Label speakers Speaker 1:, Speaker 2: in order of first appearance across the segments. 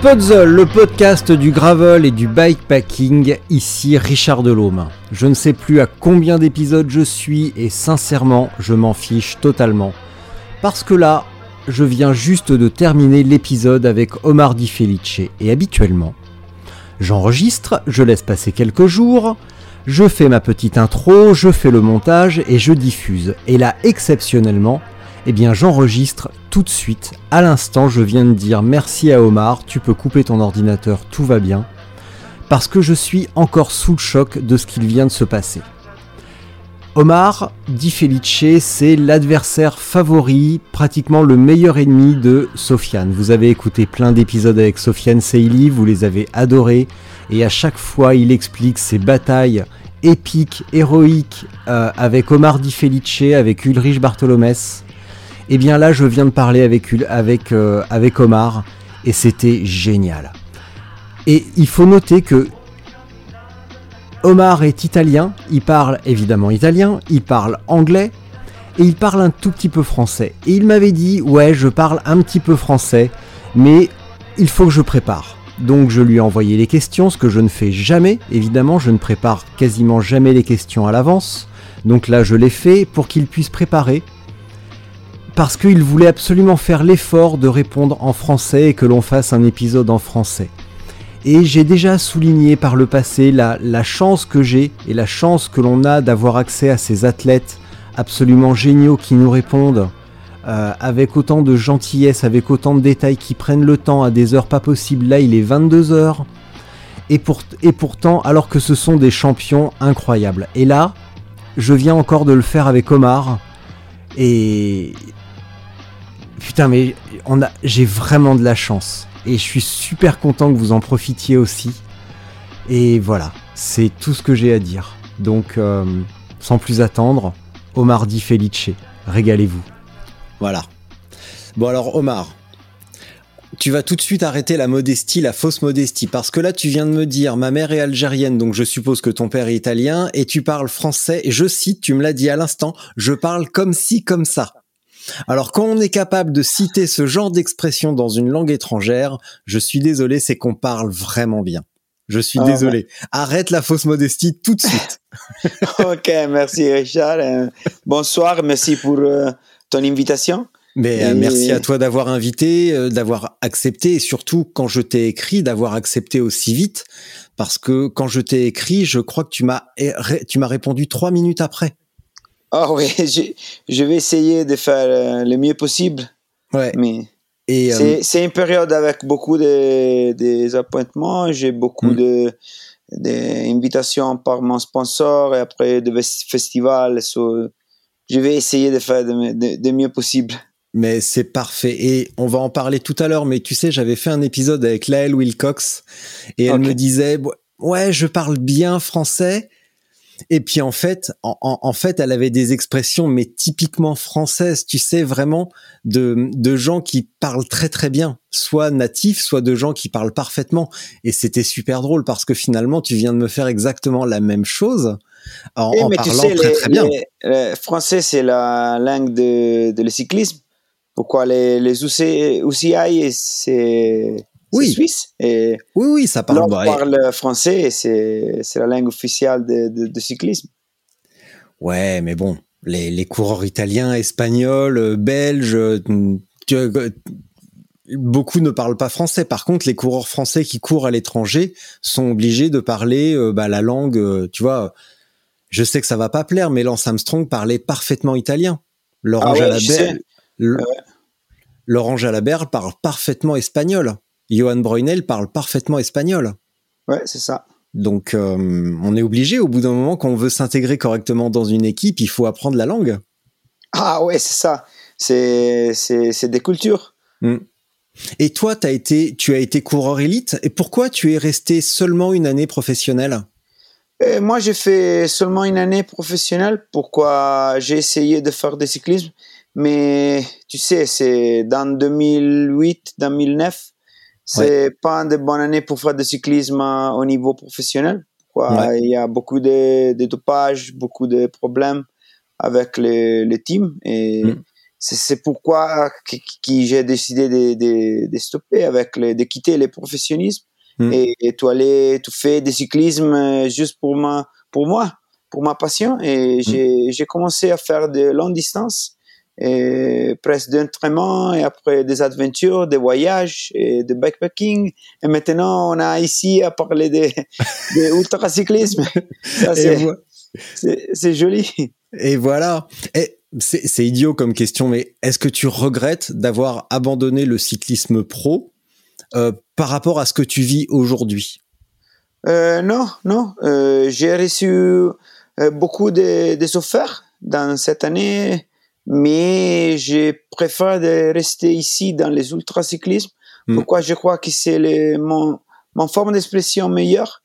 Speaker 1: Spotzol, le podcast du gravel et du bikepacking, ici Richard Delhomme. Je ne sais plus à combien d'épisodes je suis et sincèrement, je m'en fiche totalement. Parce que là, je viens juste de terminer l'épisode avec Omar Di Felice et habituellement, j'enregistre, je laisse passer quelques jours, je fais ma petite intro, je fais le montage et je diffuse. Et là, exceptionnellement, eh bien j'enregistre tout de suite, à l'instant, je viens de dire merci à Omar, tu peux couper ton ordinateur, tout va bien, parce que je suis encore sous le choc de ce qu'il vient de se passer. Omar Di Felice, c'est l'adversaire favori, pratiquement le meilleur ennemi de Sofiane. Vous avez écouté plein d'épisodes avec Sofiane Seili, vous les avez adorés, et à chaque fois il explique ses batailles épiques, héroïques, euh, avec Omar Di Felice, avec Ulrich Bartholomès. Et eh bien là, je viens de parler avec, euh, avec Omar et c'était génial. Et il faut noter que Omar est italien, il parle évidemment italien, il parle anglais et il parle un tout petit peu français. Et il m'avait dit ouais je parle un petit peu français, mais il faut que je prépare. Donc je lui ai envoyé les questions, ce que je ne fais jamais, évidemment je ne prépare quasiment jamais les questions à l'avance. Donc là je l'ai fait pour qu'il puisse préparer parce qu'il voulait absolument faire l'effort de répondre en français et que l'on fasse un épisode en français. Et j'ai déjà souligné par le passé la, chance que j'ai et la chance que l'on a d'avoir accès à ces athlètes absolument géniaux qui nous répondent euh, avec autant de gentillesse, avec autant de détails, qui prennent le temps à des heures pas possibles. Là, il est 22 heures. Et, et pourtant, alors que ce sont des champions incroyables. Et là, je viens encore de le faire avec Omar. Et Putain, mais on a, j'ai vraiment de la chance. Et je suis super content que vous en profitiez aussi. Et voilà, c'est tout ce que j'ai à dire. Donc, euh, sans plus attendre, Omar Di Felice, régalez-vous. Voilà. Bon alors, Omar, tu vas tout de suite arrêter la modestie, la fausse modestie, parce que là tu viens de me dire ma mère est algérienne, donc je suppose que ton père est italien, et tu parles français, et je cite, tu me l'as dit à l'instant, je parle comme si, comme ça. Alors quand on est capable de citer ce genre d'expression dans une langue étrangère, je suis désolé, c'est qu'on parle vraiment bien. Je suis ah, désolé. Arrête la fausse modestie tout de suite.
Speaker 2: ok, merci Richard. Euh, bonsoir, merci pour euh, ton invitation.
Speaker 1: Mais euh, merci à toi d'avoir invité, d'avoir accepté et surtout quand je t'ai écrit d'avoir accepté aussi vite parce que quand je t'ai écrit, je crois que tu m'as tu m'as répondu trois minutes après.
Speaker 2: Ah oui, je, vais essayer de faire euh, le mieux possible.
Speaker 1: Ouais.
Speaker 2: Mais euh, c'est une période avec beaucoup de, des appointements. J'ai beaucoup mm. de d'invitations par mon sponsor et après de festivals. je vais essayer de faire de, mieux possible.
Speaker 1: Mais c'est parfait. Et on va en parler tout à l'heure. Mais tu sais, j'avais fait un épisode avec Laëlle Wilcox et elle me disait, ouais, je parle bien français et puis en fait, en, fait, elle avait des expressions mais typiquement françaises, tu sais vraiment de de gens qui parlent très très bien, soit natifs, soit de gens qui parlent parfaitement. Et c'était super drôle parce que finalement, tu viens de me faire exactement la même chose en,
Speaker 2: eh, parlant très très bien. Le français, c'est la langue de, de le cyclisme. Pourquoi les les UCI, c'est
Speaker 1: oui.
Speaker 2: suisse. Et
Speaker 1: oui, oui, ça parle.
Speaker 2: On parle français et c'est la langue officielle de, de, cyclisme.
Speaker 1: Ouais, mais bon, les, les coureurs italiens, espagnols, euh, belges, euh, beaucoup ne parlent pas français. Par contre, les coureurs français qui courent à l'étranger sont obligés de parler euh, bah, la langue, tu vois. Je sais que ça va pas plaire, mais Lance Armstrong parlait parfaitement italien. Laurent ah Laurent Jalabert parle parfaitement espagnol. Johan Bruynel parle parfaitement espagnol.
Speaker 2: Ouais, c'est ça.
Speaker 1: Donc, euh, on est obligé, au bout d'un moment, quand on veut s'intégrer correctement dans une équipe, il faut apprendre la langue.
Speaker 2: Ah ouais, c'est ça. C'est, des cultures.
Speaker 1: Hmm. Et toi, as été, tu as été coureur élite. Et pourquoi tu es resté seulement une année professionnelle?
Speaker 2: Euh, Moi, j'ai fait seulement une année professionnelle. Pourquoi j'ai essayé de faire du cyclisme Mais tu sais, c'est dans 2008, 2009 c'est pas une bonne année pour faire du cyclisme au niveau professionnel. Quoi. Il y a beaucoup de, de dopages, beaucoup de problèmes avec les, les teams. Et mm. c'est pourquoi que, j'ai décidé de, de, de, stopper, avec les, de quitter le professionnalisme mm. et, et tout aller, tout faire du cyclisme juste pour, ma, pour moi, pour ma passion. Et mm. j'ai commencé à faire de longues distances et presque d'entraînement et après des aventures, des voyages et de backpacking. Et maintenant, on a ici à parler de, de ultracyclisme. c'est joli.
Speaker 1: Et voilà. c'est idiot comme question, mais est-ce que tu regrettes d'avoir abandonné le cyclisme pro euh, par rapport à ce que tu vis aujourd'hui?
Speaker 2: Euh, Non, non. Euh, J'ai reçu beaucoup de, de offertes dans cette année mais je préfère de rester ici dans les ultracyclismes. Mm. Pourquoi je crois que c'est mon, mon forme d'expression meilleure?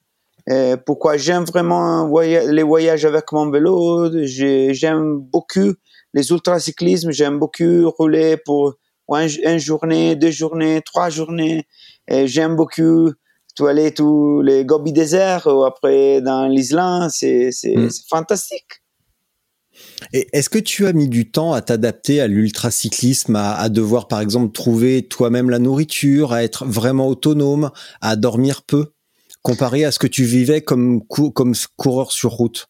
Speaker 2: Euh, pourquoi j'aime vraiment les voyages avec mon vélo? J'aime beaucoup les ultracyclismes. J'aime beaucoup rouler pour une, journée, deux journées, trois journées. J'aime beaucoup tout aller tous les Gobi déserts ou après dans l'Islande. C'est mm. fantastique.
Speaker 1: Et est-ce que tu as mis du temps à t'adapter à l'ultracyclisme, à, à devoir par exemple trouver toi-même la nourriture, à être vraiment autonome, à dormir peu, comparé à ce que tu vivais comme, comme coureur sur route?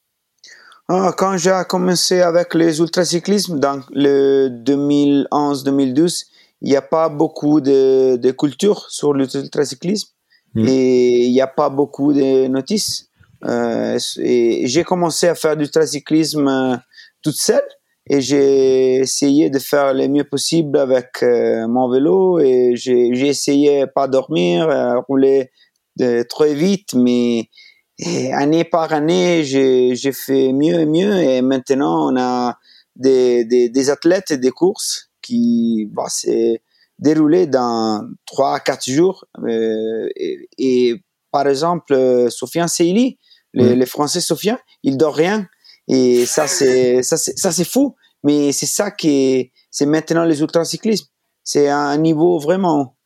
Speaker 2: Ah, Quand j'ai commencé avec les ultracyclismes, dans le 2011-2012, il n'y a pas beaucoup de, de culture sur l'ultracyclisme hmm. et il n'y a pas beaucoup de notices. Euh, et j'ai commencé à faire du ultracyclisme toute seule et j'ai essayé de faire le mieux possible avec euh, mon vélo et j'ai essayé pas dormir, euh, rouler de, très vite, mais année par année, j'ai fait mieux et mieux et maintenant on a des, des, des athlètes et des courses qui vont se dérouler dans 3 à 4 jours. Euh, et, par exemple, Sofiane Seili, les, Français Sofiane, il dort rien et ça, c'est, ça, c'est, ça, c'est fou. Mais c'est ça qui c'est maintenant les ultracyclismes. C'est un niveau vraiment.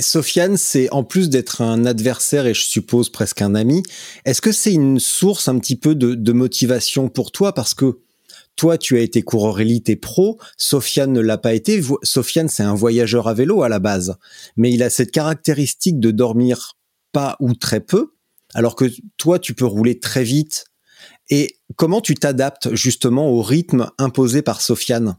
Speaker 1: Sofiane, c'est en plus d'être un adversaire et je suppose presque un ami, est-ce que c'est une source un petit peu de, de, motivation pour toi? Parce que toi, tu as été coureur élite et pro, Sofiane ne l'a pas été. Sofiane, c'est un voyageur à vélo à la base, mais il a cette caractéristique de dormir pas ou très peu, alors que toi, tu peux rouler très vite et comment tu t'adaptes justement au rythme imposé par Sofiane?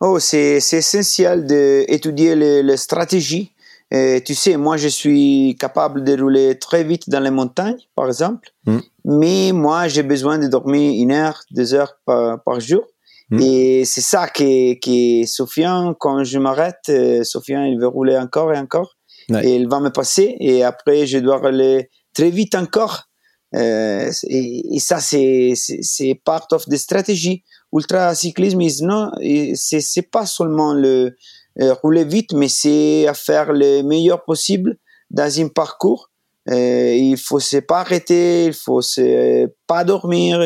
Speaker 2: Oh, c'est essentiel d'étudier les, les, stratégies. Et tu sais, moi, je suis capable de rouler très vite dans les montagnes, par exemple. Mm. Mais moi, j'ai besoin de dormir une heure, deux heures par, par jour. Mm. Et c'est ça que, que Sofiane, quand je m'arrête, euh, Sofiane, il veut rouler encore et encore. Et il va me passer. Et après, je dois rouler très vite encore euh, et, ça, c'est, c'est part of the strategy. Ultra cyclisme, non, c'est, c'est pas seulement le euh, rouler vite, mais c'est à faire le meilleur possible dans un parcours. Euh, il faut se pas arrêter, il faut se pas dormir.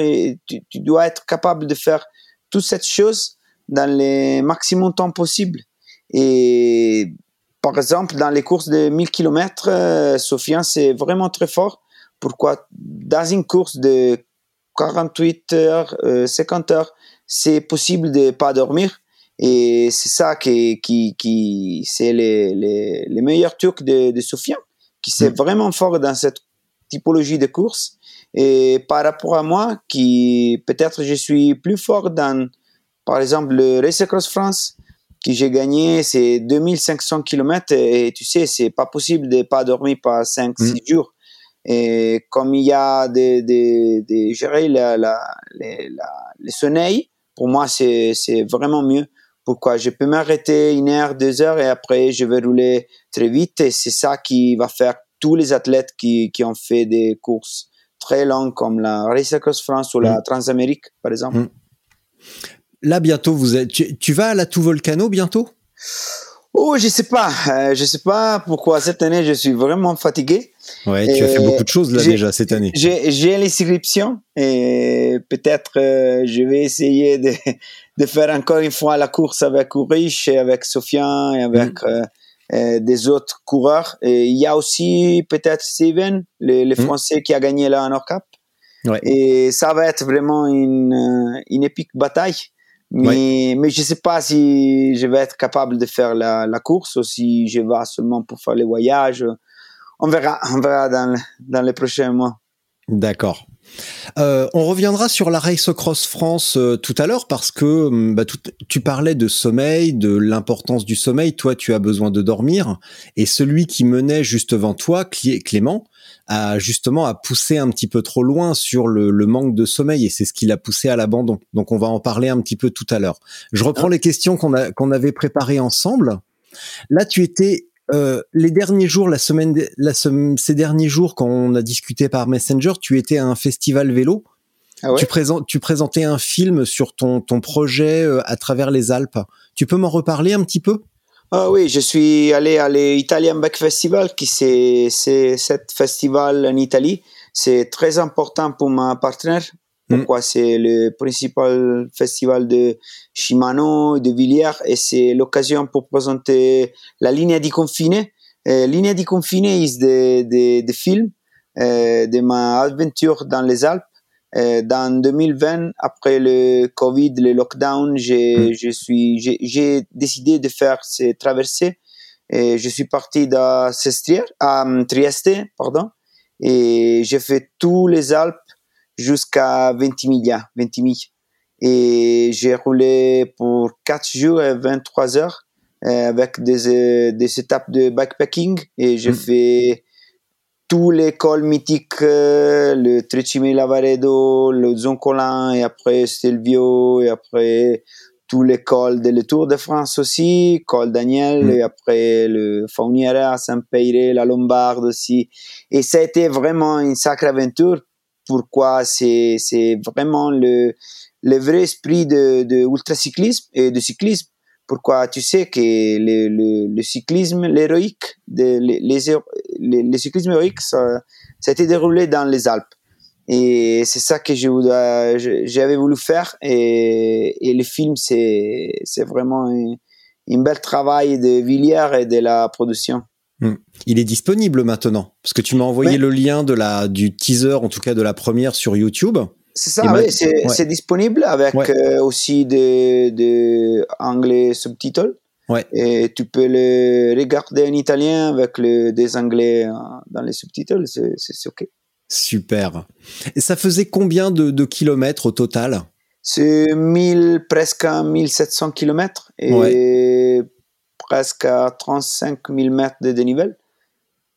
Speaker 2: Tu, tu, dois être capable de faire toute cette chose dans le maximum temps possible. Et par exemple, dans les courses de 1000 km, euh, Sofiane, c'est vraiment très fort pourquoi dans une course de 48 heures, 50 euh, heures, c'est possible de pas dormir. Et c'est ça qui, qui, qui c'est les, les, les, meilleurs de, de Sofiane, qui c'est mm. vraiment fort dans cette typologie de course. Et par rapport à moi, qui peut-être je suis plus fort dans, par exemple, le Race Across France, que j'ai gagné, c'est 2500 km et, tu sais, c'est pas possible de pas dormir pas 5-6 jours. Et comme il y a des, des, des gérer la, la, la, le sommeil, pour moi, c'est, c'est vraiment mieux. Pourquoi? Je peux m'arrêter une heure, deux heures et après je vais rouler très vite et c'est ça qui va faire tous les athlètes qui, qui ont fait des courses très longues comme la Race Across France ou la
Speaker 1: Mm.
Speaker 2: Transamérique par exemple.
Speaker 1: Mm. Là, bientôt, vous êtes, tu, tu vas à la Tout Volcano bientôt?
Speaker 2: Oh, je sais pas, euh, je sais pas pourquoi cette année je suis vraiment fatigué.
Speaker 1: Ouais, tu as fait
Speaker 2: Et
Speaker 1: beaucoup de choses là déjà cette année.
Speaker 2: J'ai l'inscription et peut-être euh, je vais essayer de, de faire encore une fois la course avec Ulrich et avec Sofian et avec
Speaker 1: Mm.
Speaker 2: euh, euh, des autres coureurs. Et il y a aussi peut-être Steven, le, le
Speaker 1: Mm.
Speaker 2: Français qui a gagné la Honor Cup.
Speaker 1: Ouais.
Speaker 2: Et ça va être vraiment une, euh, une épique bataille. Mais, mais je sais pas si je vais être capable de faire la, la course ou si je vais seulement pour faire les voyages. On verra, on verra dans, le- dans les prochains mois.
Speaker 1: D'accord. Euh, on reviendra sur la Race Cross France euh, tout à l'heure parce que hum, bah, tout- tu parlais de sommeil, de l'importance du sommeil. Toi, tu as besoin de dormir. Et celui qui menait juste devant toi, Clé- Clément, a justement a poussé un petit peu trop loin sur le, le manque de sommeil et c'est ce qui l'a poussé à l'abandon. Donc, on va en parler un petit peu tout à l'heure. Je reprends les questions qu'on avait préparées ensemble. Là, tu étais euh, les derniers jours, la semaine, la ces derniers jours, quand on a discuté par Messenger, tu étais à un festival vélo.
Speaker 2: Ah ouais?
Speaker 1: Tu, présentes, tu présentais un film sur ton, ton projet euh, à travers les Alpes. Tu peux m'en reparler un petit peu?
Speaker 2: Ah oui, je suis allé à l'Italian Back Festival, qui c'est c'est cet festival en Italie. C'est très important pour ma partenaire.
Speaker 1: Mm.
Speaker 2: Pourquoi c'est le principal festival de Shimano, de Villiers, et c'est l'occasion pour présenter la ligne di confine. Euh, ligne di confine is de, de, de film euh, de ma aventure dans les Alpes. Euh, dans 2020, après le Covid, le lockdown, j'ai, je suis, j'ai, j'ai décidé de faire ces traversées. Et je suis parti à euh, Trieste, pardon, et j'ai fait tous les Alpes jusqu'à Ventimiglia, Ventimiglia. Et j'ai roulé pour 4 jours et 23 heures euh, avec des, euh, des étapes de backpacking et j'ai
Speaker 1: Mm.
Speaker 2: fait tous les cols mythiques, euh, le Trecime Lavaredo, le Zoncolan et après Stelvio et après tous les cols de le Tour de France aussi, col Daniel
Speaker 1: Mm.
Speaker 2: et après le Fauniera, Saint-Peyre, la Lombarde aussi. Et ça a été vraiment une sacrée aventure. Pourquoi c'est c'est vraiment le le vrai esprit de, de ultracyclisme et de cyclisme. Pourquoi tu sais que le, le, le cyclisme, l'héroïque, de- les, les, le cyclisme héroïque, ça, ça a été déroulé dans les Alpes. Et c'est ça que je- j'avais voulu faire. Et, et le film, c'est c'est vraiment un, un bel travail de Villiers et de la production.
Speaker 1: Il est disponible maintenant parce que tu m'as envoyé
Speaker 2: Ouais.
Speaker 1: le lien de la du teaser, en tout cas de la première sur YouTube.
Speaker 2: C'est ça, oui, c'est
Speaker 1: ouais.
Speaker 2: disponible avec
Speaker 1: Ouais.
Speaker 2: euh, aussi des de anglais sous-titres.
Speaker 1: Ouais.
Speaker 2: Et tu peux le regarder en italien avec le, des anglais euh, dans les sous-titres, c'est OK.
Speaker 1: Super. Et ça faisait combien de, de kilomètres au total?
Speaker 2: C'est 1000, presque 1700 km et presque à 35 000 mètres de dénivel.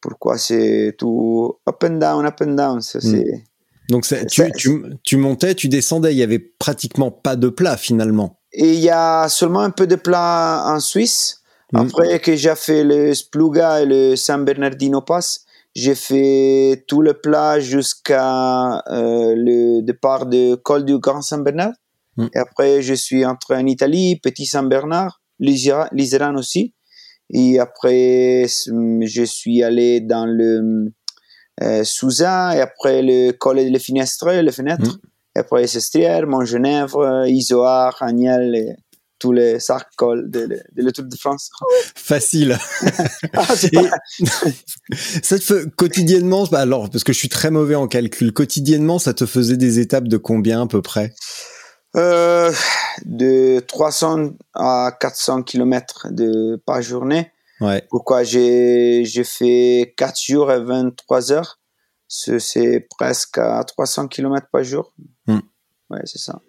Speaker 2: Pourquoi c'est tout up and down, up and down. ça,
Speaker 1: Mm.
Speaker 2: c'est-
Speaker 1: Donc
Speaker 2: Ça-
Speaker 1: tu, tu, tu montais, tu descendais, il y avait pratiquement pas de plat finalement.
Speaker 2: Et il y a seulement un peu de plat en Suisse.
Speaker 1: Mm.
Speaker 2: Après que j'ai fait le Spluga et le San Bernardino Pass, j'ai fait tout le plat jusqu'à euh, le départ de col du Grand Saint Bernard.
Speaker 1: Mm.
Speaker 2: Et après, je suis entré en Italie, Petit Saint Liseran aussi. Et après, je suis allé dans le euh, Souza et après le col des Finestres, les fenêtres. Et après Sestrière, Montgenèvre, Isoard, Agnel et tous les cols de, de, de de France.
Speaker 1: Facile.
Speaker 2: Ah,
Speaker 1: Et- ça te fait quotidiennement, bah alors parce que je suis très mauvais en calcul, quotidiennement ça te faisait des étapes de combien à peu près?
Speaker 2: Euh, de 300 à 400 km de, par journée.
Speaker 1: Ouais.
Speaker 2: Pourquoi j'ai j'ai fait 4 jours et 23 heures? C'est- presque à 300 km par jour.
Speaker 1: Hmm.
Speaker 2: Ouais, c'est ça.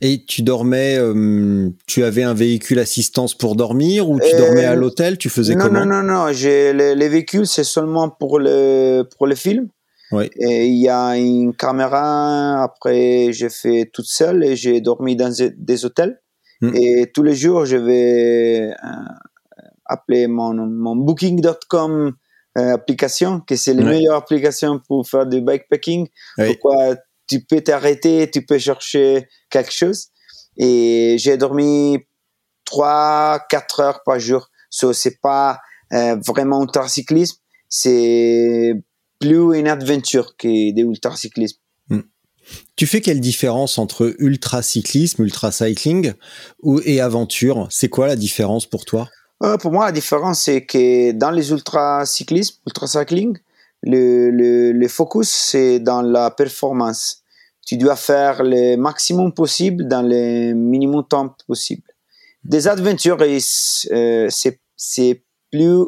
Speaker 1: Et tu dormais, euh, tu avais un véhicule assistance pour dormir ou tu
Speaker 2: Euh,
Speaker 1: dormais à l'hôtel? Tu faisais
Speaker 2: non,
Speaker 1: comment?
Speaker 2: non, non, non. J'ai les, les véhicules, c'est seulement pour le pour le film. Et il y a une caméra. Après, j'ai fait toute seule et j'ai dormi dans des- hôtels. Mm. Et tous les jours, je vais euh, appeler mon, mon booking.com euh, application, que c'est la meilleure application pour faire du bikepacking. Pourquoi tu peux t'arrêter, tu peux chercher quelque chose. Et j'ai dormi 3, 4 heures par jour. So, c'est pas euh, vraiment ultracyclisme, c'est plus une aventure que des ultracyclisme. Hmm.
Speaker 1: Tu fais quelle différence entre ultracyclisme, ultracycling ou, et aventure? C'est quoi la différence pour toi?
Speaker 2: Euh, Pour moi, la différence, c'est que dans les ultracyclismes, ultracycling, le, le, le focus, c'est dans la performance. Tu dois faire le maximum possible dans le minimum temps possible. Des aventures, euh, c'est plus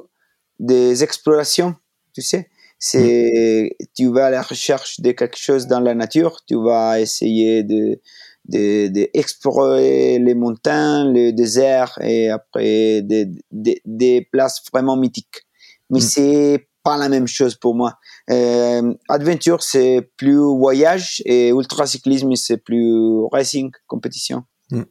Speaker 2: des explorations, tu sais. C'est, tu vas à la recherche de quelque chose dans la nature, tu vas essayer de, d'explorer les montagnes, le désert et après des, des, places vraiment mythiques. Mais mm. c'est pas la même chose pour moi. Euh, adventure, c'est plus voyage et ultracyclisme, c'est plus racing, compétition. Mm.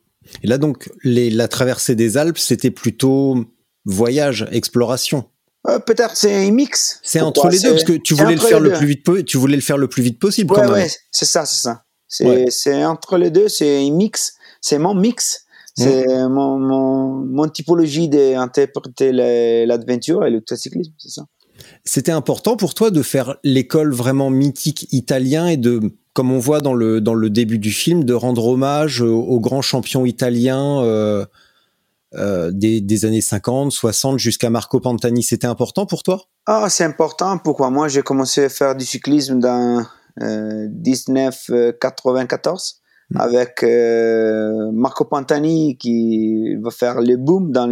Speaker 1: Et là, donc, les, la traversée des Alpes, c'était plutôt voyage, exploration.
Speaker 2: Euh, peut-être c'est un mix.
Speaker 1: C'est entre les deux parce que tu voulais le faire le plus vite, tu voulais le faire le plus vite possible.
Speaker 2: Ouais, ouais, c'est ça, c'est ça. C'est entre les deux, c'est un mix. C'est mon mix. C'est mm. mon, mon, mon, typologie d'interpréter l'aventure et le cyclisme, c'est ça.
Speaker 1: C'était important pour toi de faire l'école vraiment mythique italien et de, comme on voit dans le, dans le début du film, de rendre hommage aux, grands champions italiens euh, euh, des, des, années 50, 60 jusqu'à Marco Pantani. C'était important pour toi?
Speaker 2: Ah, c'est important. Pourquoi? Moi, j'ai commencé à faire du cyclisme dans euh, 1994 hmm. avec euh, Marco Pantani qui va faire le boom dans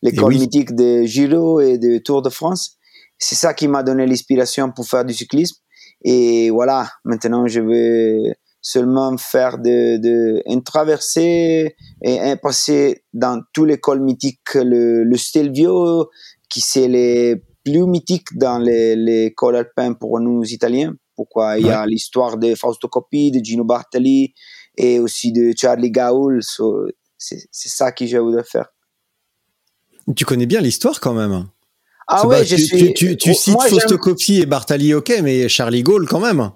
Speaker 2: l'école mythique de Giro et de Tour de France. C'est ça qui m'a donné l'inspiration pour faire du cyclisme. Et voilà, maintenant je vais seulement faire de, de une traversée et passer dans tous les cols mythiques, le, le Stelvio, qui c'est les plus mythiques dans les, les cols alpins pour nous Italiens. Pourquoi? Il y a l'histoire de Fausto Coppi, de Gino Bartali et aussi de Charlie Gaul. c'est ça que j'ai voulu faire.
Speaker 1: Tu connais bien l'histoire quand même.
Speaker 2: Ah ouais, je
Speaker 1: tu,
Speaker 2: suis.
Speaker 1: Tu, tu, cites Fausto Coppi et Bartali, ok, mais Charlie Gaulle quand même.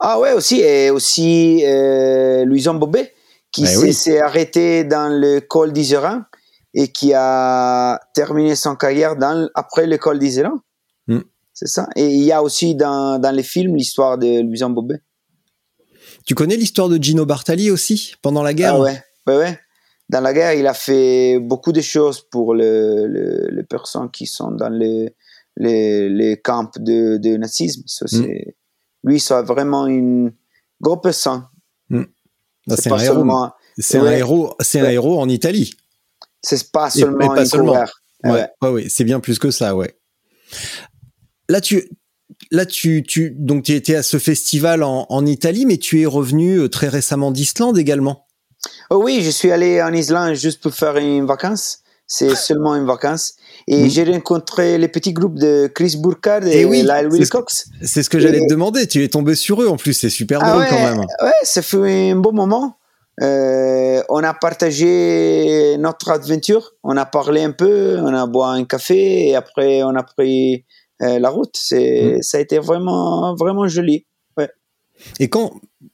Speaker 2: Ah ouais, aussi et aussi euh, Louison Bobet qui ben s'est arrêté dans le col d'Iseran et qui a terminé son carrière dans après le col d'Iseran. Hmm. C'est ça. Et il y a aussi dans, dans les films l'histoire de Louison Bobet.
Speaker 1: Tu connais l'histoire de Gino Bartali aussi pendant la guerre?
Speaker 2: Ah ouais, ouais, ouais dans la guerre, il a fait beaucoup de choses pour le, le, les personnes qui sont dans les, les, les camps de, de nazisme. Ça, mm. c'est, Lui, c'est vraiment une grosse personne.
Speaker 1: Mm. C'est un, héros. C'est un héros. C'est un héros en Italie.
Speaker 2: C'est pas seulement un seulement.
Speaker 1: Ouais, ouais. ouais, ouais. c'est bien plus que ça, ouais. Là, tu, là, tu, tu, donc, tu étais à ce festival en, en Italie, mais tu es revenu euh, très récemment d'Islande également.
Speaker 2: Oh oui, je suis allé en Islande juste pour faire une vacance. C'est seulement une vacance. Et mm. j'ai rencontré les petits groupes de Chris Burkhardt et, et Lyle Wilcox.
Speaker 1: C'est ce que j'allais te demander. Tu es tombé sur eux en plus. C'est super ah drôle quand même.
Speaker 2: Ouais, ça fait un bon moment. Euh, on a partagé notre aventure. On a parlé un peu. On a boit un café et après on a pris euh, la route. C'est, mm. ça a été vraiment, vraiment joli.
Speaker 1: Et quand,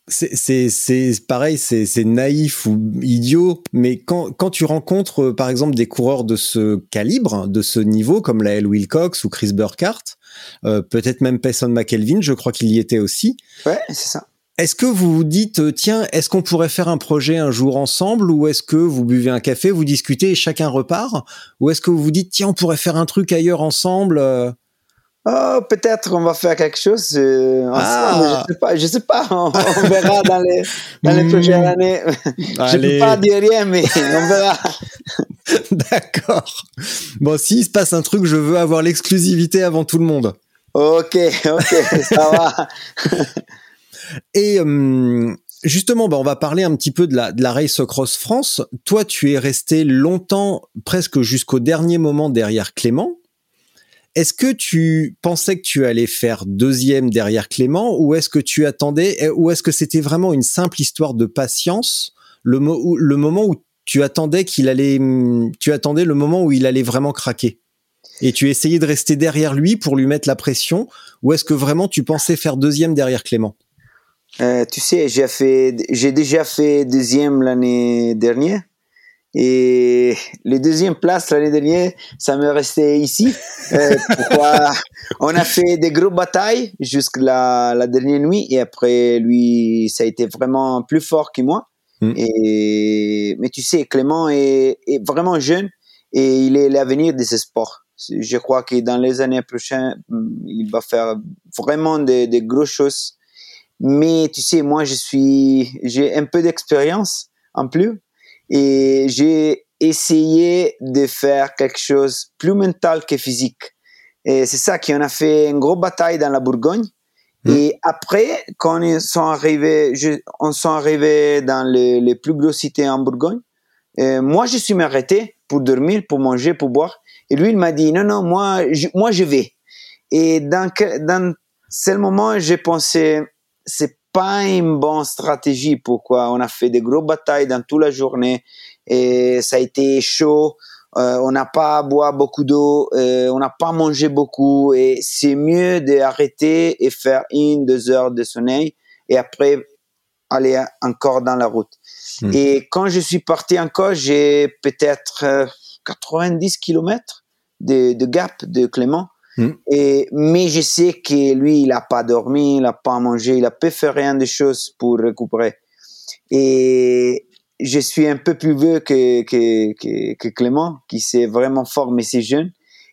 Speaker 1: c'est pareil, c'est naïf ou idiot, mais quand, quand tu rencontres euh, par exemple des coureurs de ce calibre, de ce niveau, comme Lael Wilcox ou Chris Burkhardt, euh, peut-être même Payson McElvin, je crois qu'il y était aussi.
Speaker 2: Ouais, c'est ça.
Speaker 1: Est-ce que vous vous dites, euh, tiens, est-ce qu'on pourrait faire un projet un jour ensemble, ou est-ce que vous buvez un café, vous discutez et chacun repart, ou est-ce que vous vous dites, tiens, on pourrait faire un truc ailleurs ensemble
Speaker 2: Oh, peut-être on va faire quelque chose. Euh, ah. Je sais pas. Je sais pas. On, verra dans les, dans les prochaines hmm. années. Je peux pas dire rien, mais on verra.
Speaker 1: D'accord. Bon, s'il se passe un truc, je veux avoir l'exclusivité avant tout le monde.
Speaker 2: Ok, ok, ça va.
Speaker 1: Et hum, justement, bah, on va parler un petit peu de la, de la Race Cross France. Toi, tu es resté longtemps, presque jusqu'au dernier moment derrière Clément. Est-ce que tu pensais que tu allais faire deuxième derrière Clément ou est-ce que tu attendais ou est-ce que c'était vraiment une simple histoire de patience le, moment où tu attendais qu'il allait, tu attendais le moment où il allait vraiment craquer? Et tu essayais de rester derrière lui pour lui mettre la pression, ou est-ce que vraiment tu pensais faire deuxième derrière Clément?
Speaker 2: Euh, Tu sais, j'ai déjà fait deuxième l'année dernière. Et les deuxième place l'année dernière, ça me restait ici. Euh, pourquoi On a fait des grosses batailles jusqu'à la, la, dernière nuit et après lui, ça a été vraiment plus fort que moi. Mm. Et mais tu sais, Clément est, est vraiment jeune et il est l'avenir de ce sport. Je crois que dans les années prochaines, il va faire vraiment des, des grosses choses. Mais tu sais, moi, je suis, j'ai un peu d'expérience en plus et j'ai essayé de faire quelque chose plus mental que physique. Et c'est ça qu'on a fait une grosse bataille dans la Bourgogne. Mmh. Et après, quand ils sont arrivés, je, on sont arrivés dans les, les plus grosses cités en Bourgogne, euh, moi, je suis arrêté pour dormir, pour manger, pour boire. Et lui, il m'a dit, non, non, moi, je, moi, je vais. Et dans, dans ce moment, j'ai pensé, c'est pas une bonne stratégie. Pourquoi? On a fait des grosses batailles dans toute la journée et ça a été chaud. Euh, on n'a pas boire beaucoup d'eau, euh, on n'a pas mangé beaucoup et c'est mieux d'arrêter et faire une, deux heures de sommeil et après aller encore dans la route. Hmm. Et quand je suis parti encore, j'ai peut-être 90 euh, km de, de gap de Clément. Hmm. Et, mais je sais que lui, il n'a pas dormi, il n'a pas mangé, il a pas fait rien de choses pour récupérer. Et je suis un peu plus vieux que, que, que, que Clément, qui s'est vraiment fort, mais c'est jeune.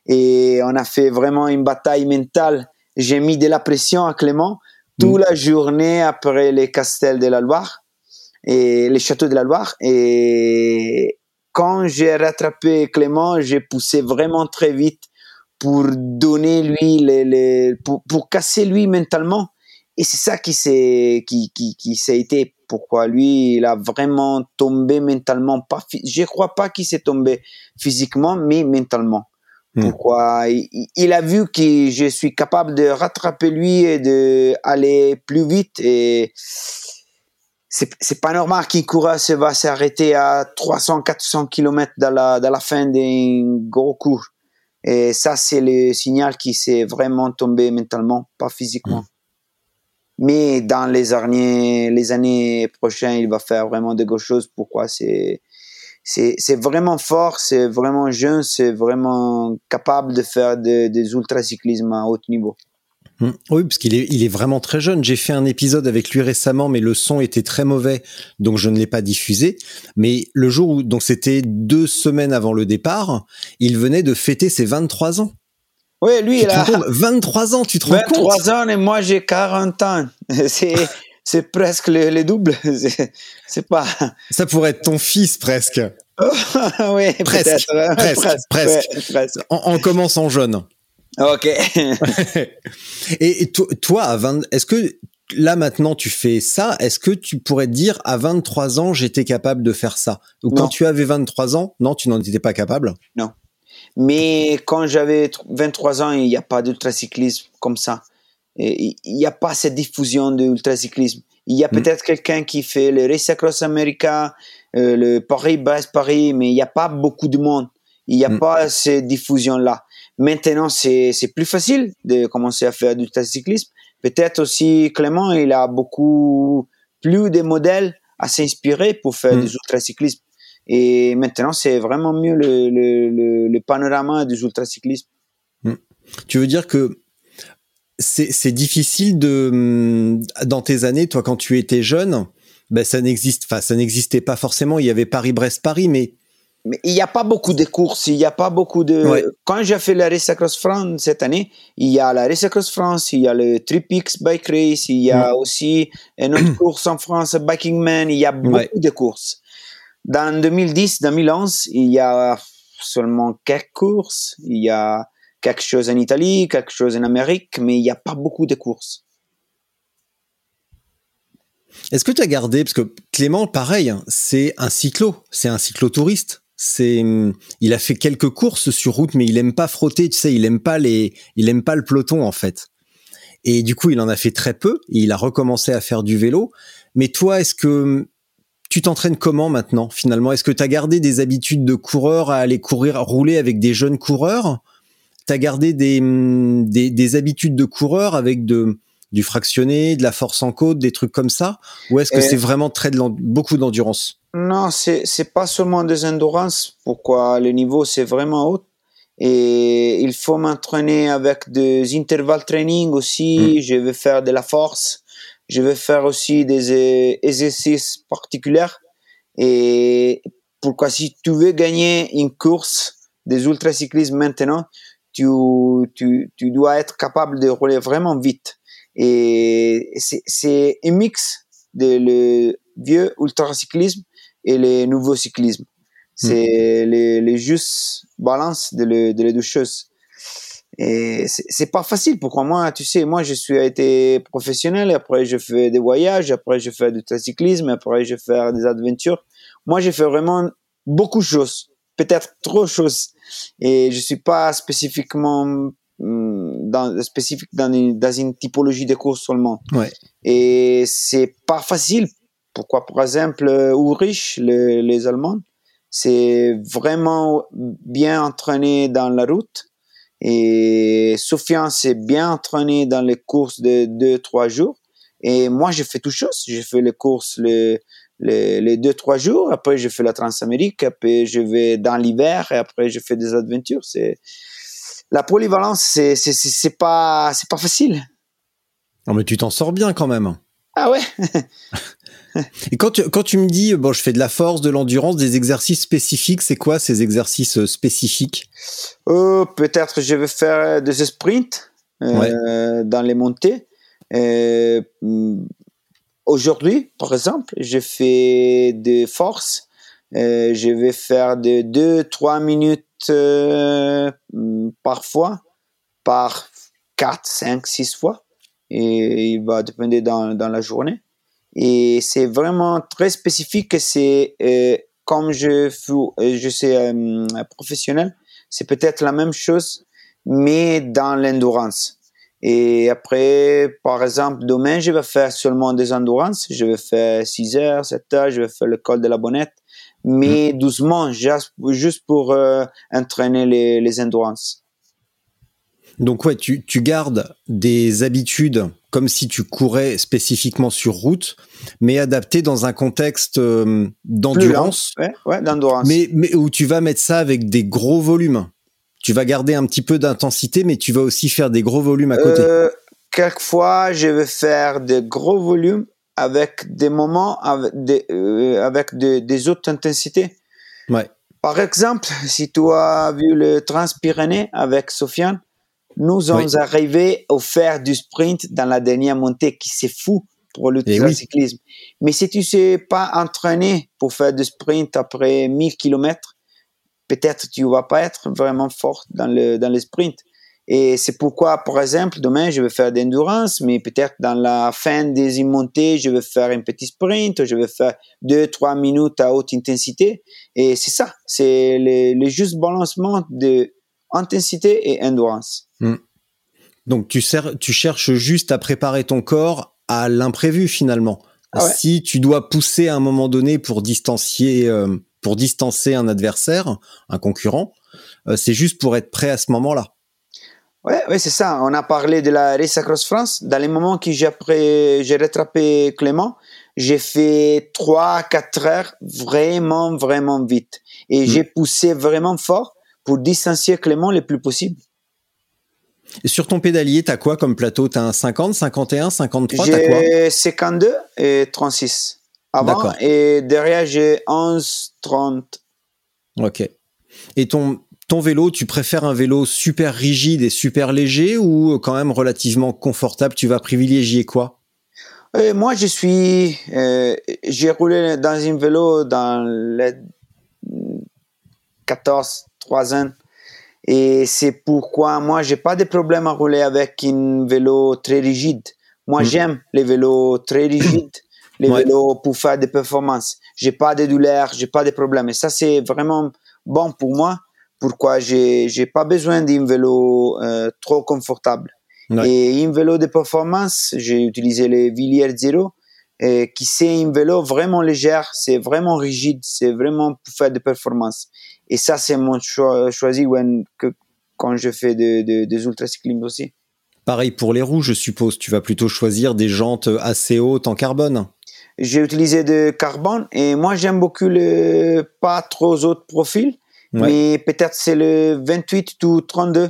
Speaker 2: Et on a fait vraiment une bataille mentale. J'ai mis de la pression à Clément toute hmm. la journée après les castels de la Loire et les châteaux de la Loire. Et quand j'ai rattrapé Clément, j'ai poussé vraiment très vite pour donner lui les, les pour, pour, casser lui mentalement. Et c'est ça qui s'est qui qui qui s'est été. Pourquoi lui il a vraiment tombé mentalement. Pas je crois pas qu'il s'est tombé physiquement mais mentalement. Hmm. pourquoi il, il, a vu que je suis capable de rattraper lui et de aller plus vite et c'est c'est pas normal qu'un coureur se va s'arrêter à 300 400 km dans la dans la fin d'un gros cours et ça, c'est le signal qui s'est vraiment tombé mentalement, pas physiquement. Mm. Mais dans les années, les années prochaines, il va faire vraiment de grosses choses. Pourquoi? C'est c'est vraiment fort, c'est vraiment jeune, c'est vraiment capable de faire de, des ultracyclismes à haut niveau.
Speaker 1: Mmh. Oui, parce qu'il est, il est vraiment très jeune. J'ai fait un épisode avec lui récemment, mais le son était très mauvais, donc je ne l'ai pas diffusé. Mais le jour où, donc c'était deux semaines avant le départ, il venait de fêter ses 23 ans.
Speaker 2: Oui, lui, il a
Speaker 1: 23 ans, tu te rends compte?
Speaker 2: 23 ans et moi j'ai 40 ans. C'est, c'est presque le, double. C'est, pas.
Speaker 1: Ça pourrait être ton fils presque.
Speaker 2: oui,
Speaker 1: presque, presque, presque, presque. En, en commençant jeune.
Speaker 2: Ok.
Speaker 1: et, toi, à 20, est-ce que là maintenant tu fais ça Est-ce que tu pourrais te dire à 23 ans j'étais capable de faire ça? Ou quand tu avais 23 ans, non, tu n'en étais pas capable?
Speaker 2: Non. Mais quand j'avais 23 ans, il n'y a pas d'ultracyclisme comme ça. Il n'y a pas cette diffusion de l'ultracyclisme. Il y a hmm. peut-être quelqu'un qui fait le Race Across America, euh, le Paris-Brest-Paris, mais il n'y a pas beaucoup de monde. Il n'y a hmm. pas cette diffusion-là. Maintenant, c'est plus facile de commencer à faire du cyclisme. Peut-être aussi Clément, il a beaucoup plus de modèles à s'inspirer pour faire mm. du ultracyclisme. Et maintenant, c'est vraiment mieux le, le, le, panorama du ultracyclisme.
Speaker 1: Mm. Tu veux dire que c'est difficile de mm, dans tes années, toi, quand tu étais jeune, ben ça n'existe, enfin ça n'existait pas forcément. Il y avait Paris-Brest-Paris, mais
Speaker 2: mais il n'y a pas beaucoup de courses, il n'y a pas beaucoup de... Quand j'ai fait la Race Across France cette année, il y a la Race Across France, il y a le Tripix Bike Race, il y a aussi une autre course en France, Biking Man, il y a beaucoup de courses. Dans 2010, 2011, il y a seulement quelques courses, il y a quelque chose en Italie, quelque chose en Amérique, mais il n'y a pas beaucoup de courses.
Speaker 1: Est-ce que tu as gardé, parce que Clément, pareil, hein, c'est un cyclo, c'est un cyclotouriste c'est il a fait quelques courses sur route mais il aime pas frotter tu sais il aime pas les il aime pas le peloton en fait. Et du coup il en a fait très peu et il a recommencé à faire du vélo. Mais toi est-ce que tu t'entraînes comment maintenant finalement? Est-ce que tu as gardé des habitudes de coureur à aller courir, à rouler avec des jeunes coureurs? Tu as gardé hum, des, des, habitudes de coureur avec de, du fractionné, de la force en côte, des trucs comme ça? Ou est-ce que c'est vraiment très de beaucoup d'endurance?
Speaker 2: Non, c'est c'est pas seulement des endurances. Pourquoi le niveau c'est vraiment haut et il faut m'entraîner avec des intervalles training aussi. Mm. Je vais faire de la force. Je vais faire aussi des exercices particuliers. Et pourquoi si tu veux gagner une course des ultracyclistes maintenant, tu, tu, tu dois être capable de rouler vraiment vite. Et c'est un mix de le vieux ultracyclisme et le nouveau cyclisme. C'est les, les justes balances de, le, de les deux choses. Et c'est pas facile. Pourquoi moi, tu sais, moi, je suis été professionnel, et après, je fais des voyages, après, je fais du cyclisme, après, je fais des aventures. Moi, j'ai fait vraiment beaucoup de choses, peut-être trop de choses. Et je suis pas spécifiquement hum, dans, spécifique dans une, dans une typologie de course seulement.
Speaker 1: Ouais.
Speaker 2: Et c'est pas facile. Pourquoi, par exemple, Ulrich, les, les Allemands, c'est vraiment bien entraîné dans la route. Et Sofiane s'est bien entraîné dans les courses de deux, trois jours. Et moi, j'ai fait tout chose. J'ai fait les courses les, les, les deux, trois jours. Après, je fais la Transamérique. Après, je vais dans l'hiver. Et après, je fais des aventures. C'est, la polyvalence, c'est, c'est, c'est pas, c'est pas facile.
Speaker 1: Non, mais tu t'en sors bien quand même.
Speaker 2: Ah ouais?
Speaker 1: Et quand tu, quand tu me dis, bon, je fais de la force, de l'endurance, des exercices spécifiques, c'est quoi ces exercices euh, spécifiques?
Speaker 2: Euh, Peut-être je vais faire des sprints euh, dans les montées. Mm, aujourd'hui, par exemple, je fais des forces. je vais faire de 2-3 minutes mm, parfois, par 4, 5, 6 fois. Et il va dépendre dans, dans la journée. Et c'est vraiment très spécifique. C'est euh, comme je suis, euh, je suis euh, professionnel, c'est peut-être la même chose, mais dans l'endurance. Et après, par exemple, demain, je vais faire seulement des endurances. Je vais faire 6 heures, 7 heures, je vais faire le col de la bonnette, mais mm. doucement, juste, juste pour euh, entraîner les, les endurances.
Speaker 1: Donc ouais, tu, tu gardes des habitudes comme si tu courais spécifiquement sur route, mais adapté dans un contexte euh, d'endurance.
Speaker 2: Ouais, d'endurance.
Speaker 1: Mais, mais où tu vas mettre ça avec des gros volumes. Tu vas garder un petit peu d'intensité, mais tu vas aussi faire des gros volumes à côté. Euh,
Speaker 2: quelquefois, je vais faire des gros volumes avec des moments avec des, euh, avec des autres intensités.
Speaker 1: Ouais.
Speaker 2: Par exemple, si tu as vu le Transpyrénées avec Sofiane, nous sommes arrivés à faire du sprint dans la dernière montée, qui c'est fou pour le eh cyclisme. Mais si tu ne sais pas entraîner pour faire du sprint après 1000 km, peut-être tu vas pas être vraiment fort dans le, dans le sprint. Et c'est pourquoi, par exemple, demain, je vais faire d'endurance, mais peut-être dans la fin des montées, je vais faire un petit sprint, je vais faire 2-3 minutes à haute intensité. Et c'est ça, c'est le, le juste balancement de intensité et endurance. Hmm.
Speaker 1: Donc tu, tu cherches juste à préparer ton corps à l'imprévu finalement. Ah si tu dois pousser à un moment donné pour distancier, euh, pour distancer un adversaire, un concurrent, euh, c'est juste pour être prêt à ce moment-là.
Speaker 2: Ouais, ouais, c'est ça. On a parlé de la Race Across France. Dans les moments que j'ai après, j'ai rattrapé Clément, j'ai fait 3, 4 heures vraiment, vraiment vite. Et hmm. j'ai poussé vraiment fort pour distancier Clément le plus possible.
Speaker 1: Et sur ton pédalier, t'as quoi comme plateau? T'as un 50, 51, 53
Speaker 2: J'ai 52 et 36 avant et derrière j'ai 11, 30.
Speaker 1: Ok. Et ton, ton vélo, tu préfères un vélo super rigide et super léger ou quand même relativement confortable? Tu vas privilégier quoi?
Speaker 2: Euh, Moi, je suis, euh, j'ai roulé dans un vélo dans les 14, 3 ans. Et c'est pourquoi moi, j'ai pas de problème à rouler avec un vélo très rigide. Moi, mm. j'aime les vélos très rigides, les vélos pour faire des performances. J'ai pas de douleur, j'ai pas de problème. Et ça, c'est vraiment bon pour moi. Pourquoi j'ai j'ai pas besoin d'un vélo euh, trop confortable. Et un vélo de performance, j'ai utilisé les Villiers Zero. et qui c'est un vélo vraiment léger, c'est vraiment rigide, c'est vraiment pour faire des performances. Et ça, c'est mon choix choisi when, que, quand je fais de, de, des ultracyclisme aussi.
Speaker 1: Pareil pour les roues, je suppose. Tu vas plutôt choisir des jantes assez hautes en carbone.
Speaker 2: J'ai utilisé de carbone et moi j'aime beaucoup le pas trop haut profil, mais peut-être c'est le 28 ou 32,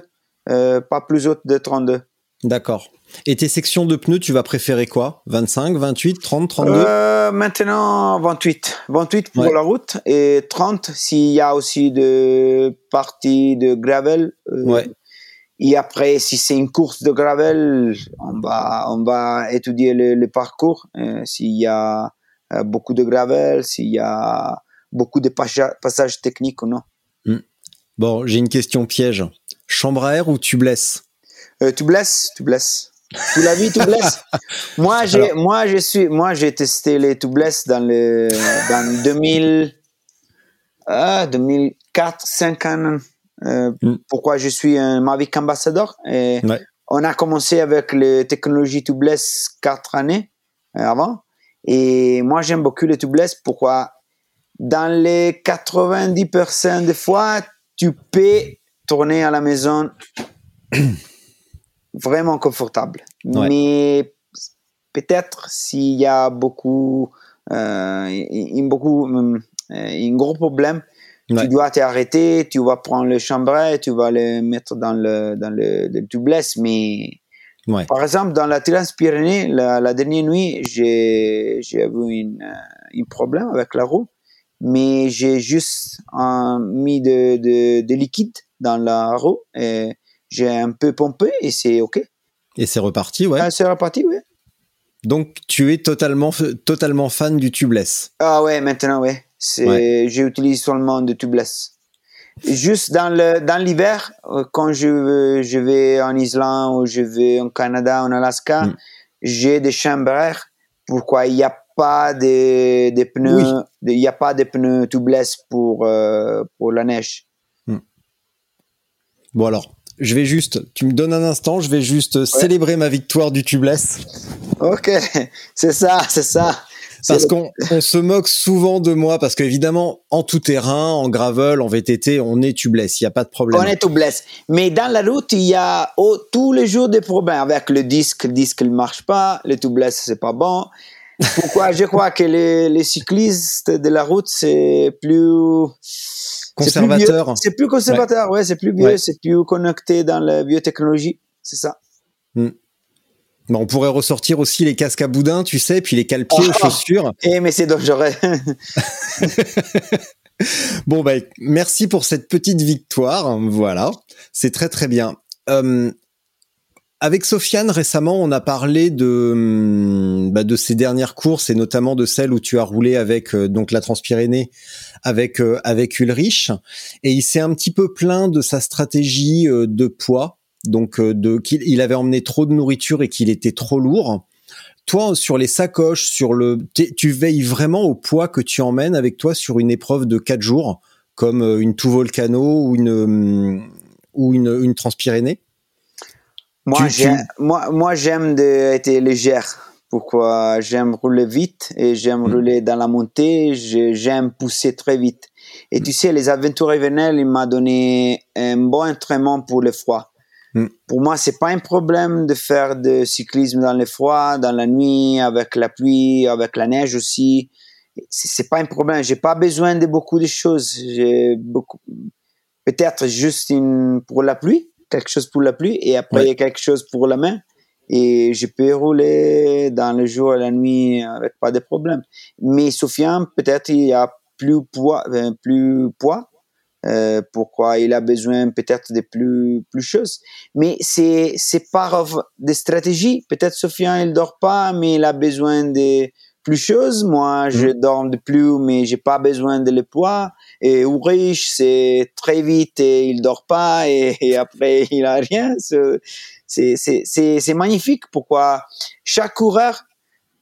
Speaker 2: euh, pas plus haut de 32.
Speaker 1: D'accord. Et tes sections de pneus, tu vas préférer quoi? 25, 28, 30, 32
Speaker 2: euh, Maintenant 28. 28 pour la route et 30 s'il y a aussi de parties de gravel. Euh,
Speaker 1: ouais.
Speaker 2: Et après, si c'est une course de gravel, on va, on va étudier le, le parcours. Euh, s'il y a euh, beaucoup de gravel, s'il y a beaucoup de passages techniques ou non.
Speaker 1: Hmm. Bon, j'ai une question piège. Chambre à air ou tu blesses
Speaker 2: euh, Tu blesses, tu blesses. Tu l'as vu, tu blesses. moi, j'ai, moi, je suis, moi, j'ai testé les tubeless dans le, dans 2000, euh, 2004, 5 ans. Euh, mm. Pourquoi je suis un Mavic ambassadeur. Et
Speaker 1: ouais.
Speaker 2: On a commencé avec les technologies tubeless quatre années euh, avant. Et moi, j'aime beaucoup les tubeless. Pourquoi? Dans les 90% des fois, tu peux tourner à la maison vraiment confortable.
Speaker 1: Ouais.
Speaker 2: Mais peut-être s'il y a beaucoup, euh, un, beaucoup, un gros problème,
Speaker 1: Ouais.
Speaker 2: tu dois t'arrêter, tu vas prendre le chambray, tu vas le mettre dans le, dans le, le tubeless. Mais
Speaker 1: Ouais.
Speaker 2: par exemple, dans la Transpyrénée, la, la dernière nuit, j'ai, eu un problème avec la roue, mais j'ai juste un, mis de, de, de liquide dans la roue et j'ai un peu pompé et c'est OK.
Speaker 1: Et c'est reparti, ouais.
Speaker 2: Ah, c'est reparti, oui.
Speaker 1: Donc tu es totalement, totalement fan du tubeless.
Speaker 2: Ah ouais, maintenant, ouais.
Speaker 1: Ouais.
Speaker 2: j'utilise seulement de tubeless. Juste dans le, dans l'hiver, euh, quand je, je vais en Islande ou je vais en Canada, en Alaska,
Speaker 1: Mm.
Speaker 2: j'ai des chambres. Pourquoi il n'y a pas de, de pneus,
Speaker 1: Oui.
Speaker 2: il n'y a pas de pneus tubeless pour, euh, pour la neige?
Speaker 1: Bon alors, je vais juste, tu me donnes un instant, je vais juste célébrer ma victoire du tubeless.
Speaker 2: Ok, c'est ça, c'est ça.
Speaker 1: Parce qu'on on se moque souvent de moi, parce qu'évidemment, en tout terrain, en gravel, en VTT, on est tubeless, il n'y a pas de problème.
Speaker 2: On est tout blessé. Mais dans la route, il y a oh, tous les jours des problèmes avec le disque. Le disque ne marche pas, le tubeless, c'est pas bon. Pourquoi? Je crois que les, les cyclistes de la route, c'est plus. C'est plus
Speaker 1: Conservateur.
Speaker 2: C'est plus conservateur, ouais, c'est plus vieux,
Speaker 1: Ouais.
Speaker 2: c'est plus connecté dans la biotechnologie. C'est ça.
Speaker 1: Bon, on pourrait ressortir aussi les casques à boudin, tu sais, puis les cale-pieds aux
Speaker 2: Ah.
Speaker 1: chaussures.
Speaker 2: Eh, mais c'est dangereux.
Speaker 1: Bon, bah, merci pour cette petite victoire. Voilà, c'est très très bien. Euh, avec Sofiane, récemment, on a parlé de, hum, bah, de ces dernières courses et notamment de celle où tu as roulé avec euh, donc la Transpyrénée avec euh, avec Ulrich et il s'est un petit peu plaint de sa stratégie euh, de poids, donc euh, de qu'il il avait emmené trop de nourriture et qu'il était trop lourd. Toi, sur les sacoches, sur le, tu veilles vraiment au poids que tu emmènes avec toi sur une épreuve de quatre jours, comme une tout volcano ou une hum, ou une, une Transpyrénée.
Speaker 2: Moi,
Speaker 1: Tu-
Speaker 2: moi, moi, j'aime être légère. Pourquoi? J'aime rouler vite et j'aime
Speaker 1: Mm.
Speaker 2: rouler dans la montée. J'aime pousser très vite. Et
Speaker 1: Mm.
Speaker 2: tu sais, les aventures hivernales, il m'a donné un bon entraînement pour le froid.
Speaker 1: Mm.
Speaker 2: Pour moi, c'est pas un problème de faire de cyclisme dans le froid, dans la nuit, avec la pluie, avec la neige aussi. C'est c'est pas un problème. J'ai pas besoin de beaucoup de choses. J'ai beaucoup, peut-être juste une pour la pluie, quelque chose pour la pluie, et après
Speaker 1: Ouais.
Speaker 2: il y a quelque chose pour la main. Et je peux rouler dans le jour et la nuit avec pas de problème. Mais Sofiane, peut-être il y a plus poids, euh, plus poids. Euh, pourquoi il a besoin peut-être de plus plus choses. Mais c'est c'est part of des stratégies. Peut-être Sofiane il dort pas, mais il a besoin de plus choses. Moi, je dors de plus, mais j'ai pas besoin de le poids. Et Ulrich, c'est très vite et il dort pas et, et après il a rien. C'est- C'est c'est magnifique. Pourquoi? Chaque coureur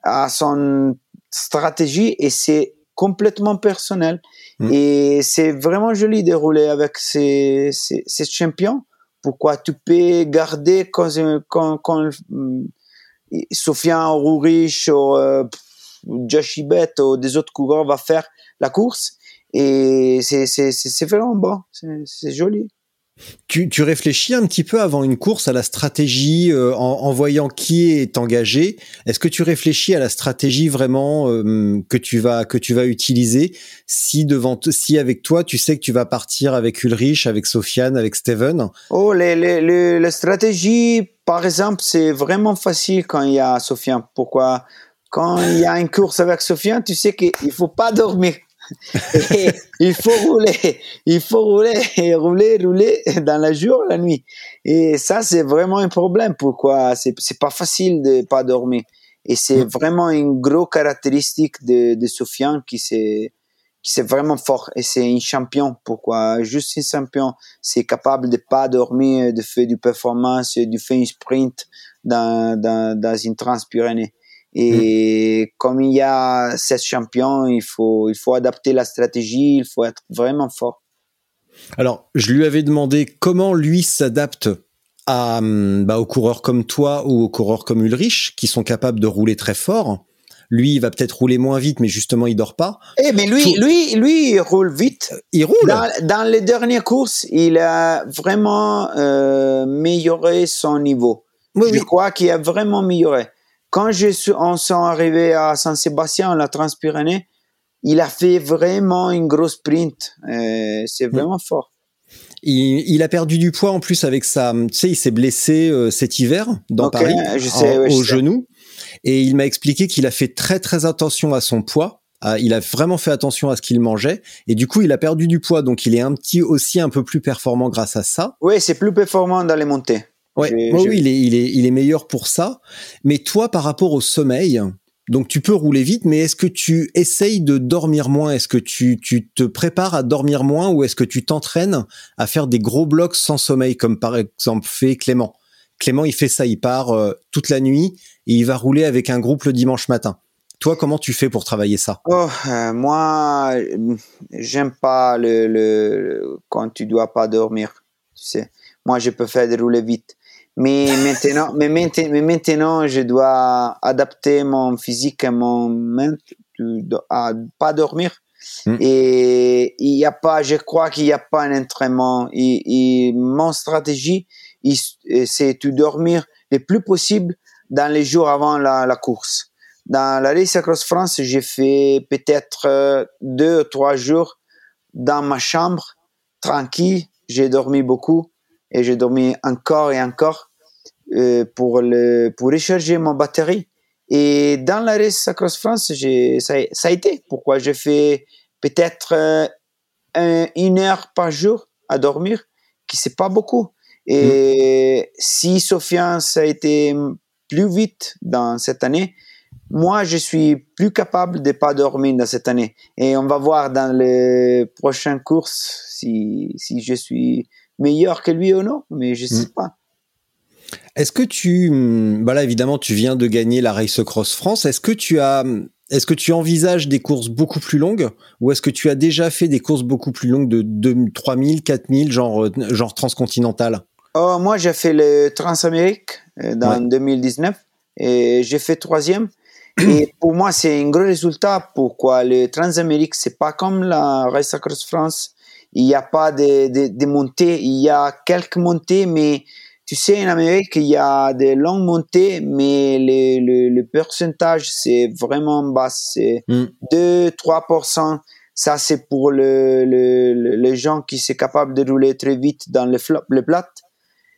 Speaker 2: a son stratégie et c'est complètement personnel.
Speaker 1: Mm.
Speaker 2: Et c'est vraiment joli de rouler avec ces, ces, ces champions. Pourquoi tu peux garder quand, quand, quand hum, Sofiane ou, euh, Joshibet ou des autres coureurs va faire la course. Et c'est vraiment bon, c'est joli.
Speaker 1: Tu, tu, réfléchis un petit peu avant une course à la stratégie euh, en, voyant qui est engagé. Est-ce que tu réfléchis à la stratégie vraiment euh, que tu vas que tu vas utiliser si devant si avec toi tu sais que tu vas partir avec Ulrich, avec Sofiane, avec Steven?
Speaker 2: Oh les les, les, les stratégies par exemple c'est vraiment facile quand il y a Sofiane. Pourquoi? Quand il y a une course avec Sofiane tu sais qu'il faut pas dormir il faut rouler, il faut rouler, et rouler, rouler dans la jour, la nuit. Et ça, c'est vraiment un problème. Pourquoi? C'est c'est pas facile de pas dormir. Et c'est mm. vraiment une grosse caractéristique de, de Sofiane qui c'est qui c'est vraiment fort et c'est un champion. Pourquoi? Juste un champion, c'est capable de pas dormir, de faire du performance, de faire un sprint dans dans dans une Transpyrénée. Et mm. comme il y a sept champions, il faut, il faut adapter la stratégie, il faut être vraiment fort.
Speaker 1: Alors, je lui avais demandé comment lui s'adapte à, hum, bah, aux coureurs comme toi ou aux coureurs comme Ulrich, qui sont capables de rouler très fort. Lui, il va peut-être rouler moins vite, mais justement, il dort pas.
Speaker 2: Eh, mais lui, lui, lui, il roule vite.
Speaker 1: Euh, il roule.
Speaker 2: Dans, les dernières courses, il a vraiment euh, amélioré son niveau. je crois qu'il a vraiment amélioré. Quand je suis, on s'est arrivé à Saint-Sébastien, la Transpyrénée, il a fait vraiment une grosse sprint. Euh, c'est mm. vraiment fort.
Speaker 1: Il, a perdu du poids en plus avec sa, tu sais, il s'est blessé euh, cet hiver dans Paris au genou, et il m'a expliqué qu'il a fait très très attention à son poids. il a vraiment fait attention à ce qu'il mangeait et du coup il a perdu du poids donc il est un petit aussi un peu plus performant grâce à ça.
Speaker 2: Oui, c'est plus performant dans les montées.
Speaker 1: Ouais, oui, il est, il, est, il est meilleur pour ça. Mais toi, par rapport au sommeil, donc tu peux rouler vite, mais est-ce que tu essayes de dormir moins? Est-ce que tu, tu te prépares à dormir moins ou est-ce que tu t'entraînes à faire des gros blocs sans sommeil, comme par exemple fait Clément? Clément, il fait ça, il part euh, toute la nuit et il va rouler avec un groupe le dimanche matin. Toi, comment tu fais pour travailler ça?
Speaker 2: Oh, euh, Moi, j'aime pas le, le, quand tu dois pas dormir. Tu sais, moi, je peux faire des rouler vite. Mais maintenant, mais maintenant, je dois adapter mon physique à mon à pas dormir. Hmm. Et il y a pas, je crois qu'il n'y a pas un entraînement. Et, mon stratégie, c'est de dormir le plus possible dans les jours avant la, la course. Dans la Race Across France, j'ai fait peut-être euh, deux ou trois jours dans ma chambre, tranquille. J'ai dormi beaucoup et j'ai dormi encore et encore euh, pour, le, pour recharger mon batterie. Et dans la race Cross France, j'ai, ça, ça, a été. Pourquoi? J'ai fait peut-être euh, une heure par jour à dormir, qui c'est pas beaucoup. Et mm. si Sofiane, ça a été plus vite dans cette année, moi, je suis plus capable de pas dormir dans cette année. Et on va voir dans les prochaines courses si, si je suis meilleur que lui ou non, mais je sais mm. pas.
Speaker 1: Est-ce que tu, bah là évidemment, tu viens de gagner la Race Cross France. Est-ce que tu as, est-ce que tu envisages des courses beaucoup plus longues ou est-ce que tu as déjà fait des courses beaucoup plus longues de, de 3000, 4000, genre, euh, genre transcontinental
Speaker 2: Oh, moi, j'ai fait le Transamérique euh, dans 2019 et j'ai fait troisième. Et pour moi, c'est un gros résultat. Pourquoi le Transamérique, c'est pas comme la Race Cross France? Il n'y a pas de, de, de montées. Il y a quelques montées, mais tu sais, en Amérique, il y a des longues montées, mais le, le, le pourcentage, c'est vraiment bas. C'est 2-3%. Hmm. Ça, c'est pour le, le, les gens qui sont capables de rouler très vite dans le, flop, le plat.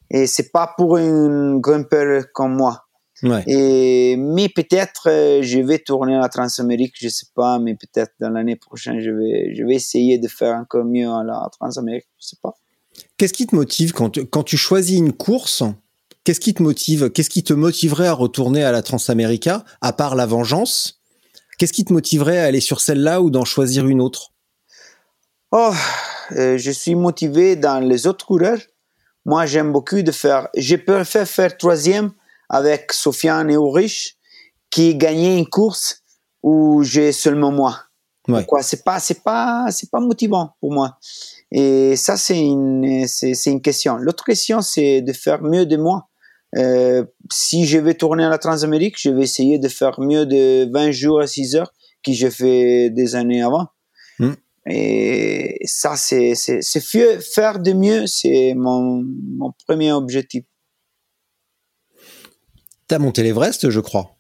Speaker 2: Et c'est pas pour un grimpeur comme moi. Ouais. Et, mais peut-être, euh, je vais tourner à la Transamérique, je sais pas, mais peut-être dans l'année prochaine, je vais, je vais essayer de faire encore mieux à la Transamérique, je sais pas.
Speaker 1: Qu'est-ce qui te motive quand tu, quand tu choisis une course Qu'est-ce qui te motive Qu'est-ce qui te motiverait à retourner à la Transamérica, à part la vengeance? Qu'est-ce qui te motiverait à aller sur celle-là ou d'en choisir une autre?
Speaker 2: Oh, euh, je suis motivé dans les autres coureurs. Moi, j'aime beaucoup de faire. Je préfère faire troisième avec Sofiane et Ulrich qui gagner une course où j'ai seulement moi. Ouais. Pourquoi? C'est pas, c'est pas, c'est pas motivant pour moi. Et ça, c'est une, c'est, une question. L'autre question, c'est de faire mieux de moi. Euh, si je vais tourner à la Transamérique, je vais essayer de faire mieux de 20 jours à 6 heures que j'ai fait des années avant.
Speaker 1: Mm.
Speaker 2: Et ça, c'est, c'est, faire de mieux, c'est mon, mon premier objectif.
Speaker 1: T'as monté l'Everest, je crois.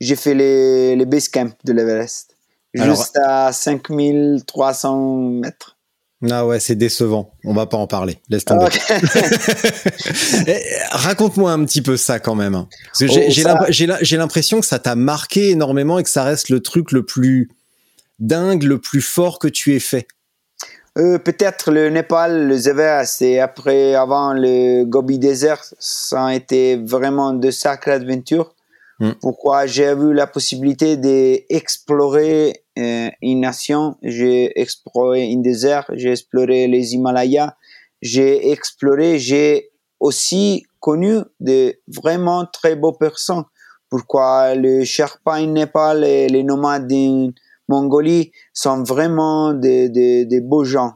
Speaker 2: J'ai fait les, les base camp de l'Everest. Juste à 5300 mètres.
Speaker 1: Ah ouais, c'est décevant. On va pas en parler. Laisse tomber.
Speaker 2: Ok.
Speaker 1: Eh, Raconte-moi un petit peu ça quand même. Parce que j'ai
Speaker 2: Oh,
Speaker 1: j'ai l'impression que ça t'a marqué énormément et que ça reste le truc le plus dingue, le plus fort que tu aies fait.
Speaker 2: Euh, peut-être le Népal, le Everest et après, avant le Gobi Desert, ça a été vraiment de sacrées aventures.
Speaker 1: Mm.
Speaker 2: Pourquoi j'ai eu la possibilité d'explorer euh, une nation, j'ai exploré un désert, j'ai exploré les Himalayas, j'ai exploré, j'ai aussi connu de vraiment très beaux personnes. Pourquoi le Sherpa en Népal et les nomades en Mongolie sont vraiment des, des, des beaux gens.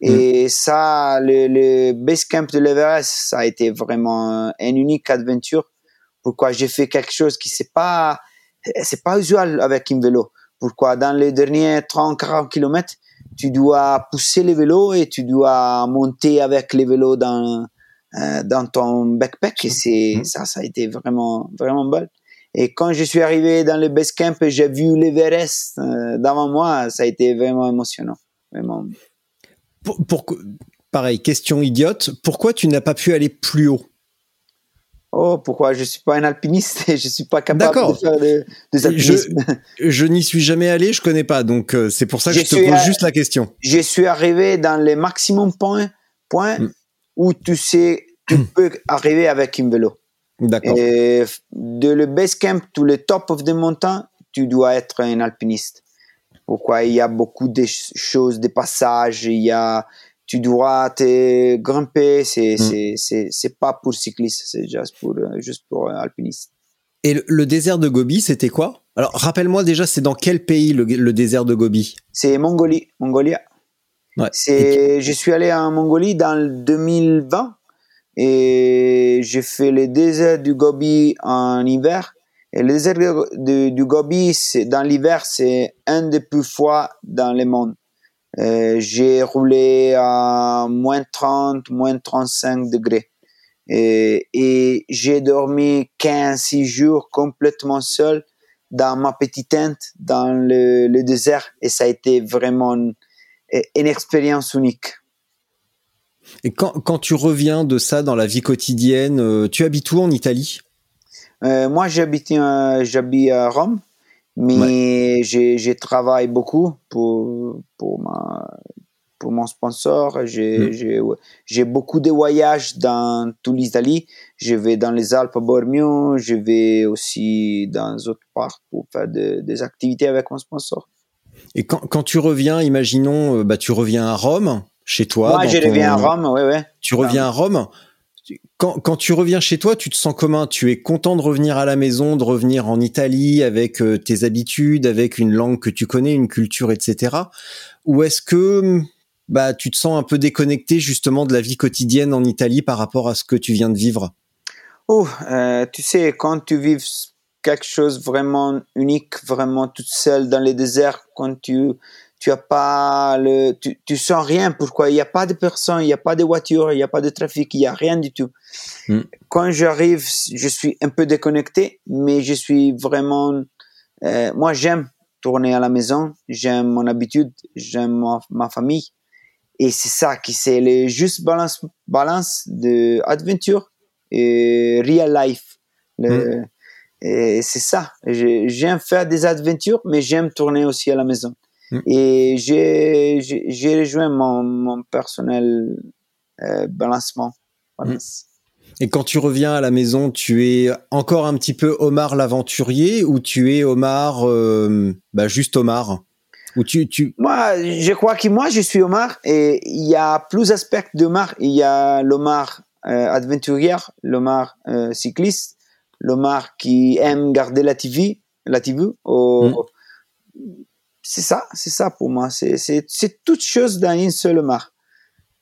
Speaker 2: Et ça, le, le base camp de l'Everest, ça a été vraiment une unique aventure. Pourquoi j'ai fait quelque chose qui c'est pas, c'est pas usual avec un vélo. Pourquoi dans les derniers 30-40 km, tu dois pousser les vélos et tu dois monter avec les vélos dans, euh, dans ton backpack. Et c'est, ça, ça a été vraiment, vraiment belle. Et quand je suis arrivé dans le base camp et j'ai vu l'Everest euh, devant moi, ça a été vraiment émotionnant. Vraiment.
Speaker 1: Pour, pour- pareil, question idiote. Pourquoi tu n'as pas pu aller plus haut?
Speaker 2: Oh, pourquoi? Je suis pas un alpiniste et je suis pas capable de faire de, des
Speaker 1: Je-
Speaker 2: alpinismes.
Speaker 1: Je n'y suis jamais allé, je connais pas, donc euh, c'est pour ça que
Speaker 2: Je
Speaker 1: je, te pose
Speaker 2: à-
Speaker 1: juste la question.
Speaker 2: Je, suis arrivé dans le maximum point, point
Speaker 1: Mm.
Speaker 2: où tu sais, tu peux arriver avec un vélo.
Speaker 1: D'accord.
Speaker 2: De le base camp to le top of the mountain, tu dois être un alpiniste. Pourquoi? Il y a beaucoup de ch- choses, des passages, il y a, tu dois te grimper, c'est, c'est, c'est, c'est pas pour cycliste, c'est juste pour, euh, juste pour un alpiniste.
Speaker 1: Et le, le désert de Gobi, c'était quoi? Alors, rappelle-moi déjà, c'est dans quel pays le, le désert de Gobi?
Speaker 2: C'est Mongolie, Mongolia.
Speaker 1: Ouais.
Speaker 2: C'est, je suis allé en Mongolie dans le 2020 et j'ai fait le désert du Gobi en hiver. Et le désert de- de- du Gobi, c'est, dans l'hiver, c'est un des plus froids dans le monde. Euh, j'ai roulé à moins 30, moins 35 degrés. Et, et j'ai dormi 15-6 jours complètement seul dans ma petite tente dans le, le désert et ça a été vraiment une, une expérience unique.
Speaker 1: Et quand, quand tu reviens de ça dans la vie quotidienne, euh, tu habites où en Italie?
Speaker 2: Euh, moi, j'habite euh, j'habite à Rome, mais j'ai je travaille beaucoup pour, pour, ma, pour mon sponsor. J'ai
Speaker 1: Mm.
Speaker 2: j'ai j'ai beaucoup de voyages dans toute l'Italie. Je vais dans les Alpes à Bormio, je vais aussi dans d'autres parts pour faire de- des activités avec mon sponsor.
Speaker 1: Et quand, quand tu reviens, imaginons, euh, bah, tu reviens à Rome, chez toi.
Speaker 2: moi, je
Speaker 1: ton-
Speaker 2: reviens à Rome, ouais, ouais.
Speaker 1: Tu reviens à Rome. Quand, tu reviens chez toi, tu te sens comment Tu es content de revenir à la maison, de revenir en Italie avec euh, tes habitudes, avec une langue que tu connais, une culture, etc. Ou est-ce que bah, tu te sens un peu déconnecté justement de la vie quotidienne en Italie par rapport à ce que tu viens de vivre?
Speaker 2: Oh, euh, tu sais, quand tu vis quelque chose vraiment unique, vraiment toute seule dans le désert, quand tu tu as pas le, tu, tu sens rien. Pourquoi? Il n'y a pas de personnes, il n'y a pas de voitures, il n'y a pas de trafic, il n'y a rien du tout.
Speaker 1: Mm.
Speaker 2: Quand j'arrive, je suis un peu déconnecté, mais je suis vraiment. euh, moi, j'aime tourner à la maison, j'aime mon habitude, j'aime ma, ma famille, et c'est ça qui c'est le juste balance balance de aventure et real life. Le- Et c'est ça. J'aime faire des aventures, mais j'aime tourner aussi à la maison.
Speaker 1: Mm.
Speaker 2: Et j'ai rejoint mon, mon personnel euh, balancement. Balance.
Speaker 1: Et quand tu reviens à la maison, tu es encore un petit peu Omar l'aventurier ou tu es Omar, euh, bah, juste Omar? Ou tu, tu...
Speaker 2: Moi, je crois que moi, je suis Omar et il y a plus d'aspects d'Omar. Il y a l'Omar euh, aventurier, l'Omar euh, cycliste, l'Omar qui aime garder la TV, la TV. C'est ça, c'est ça pour moi. C'est c'est c'est toute chose dans une seule Omar.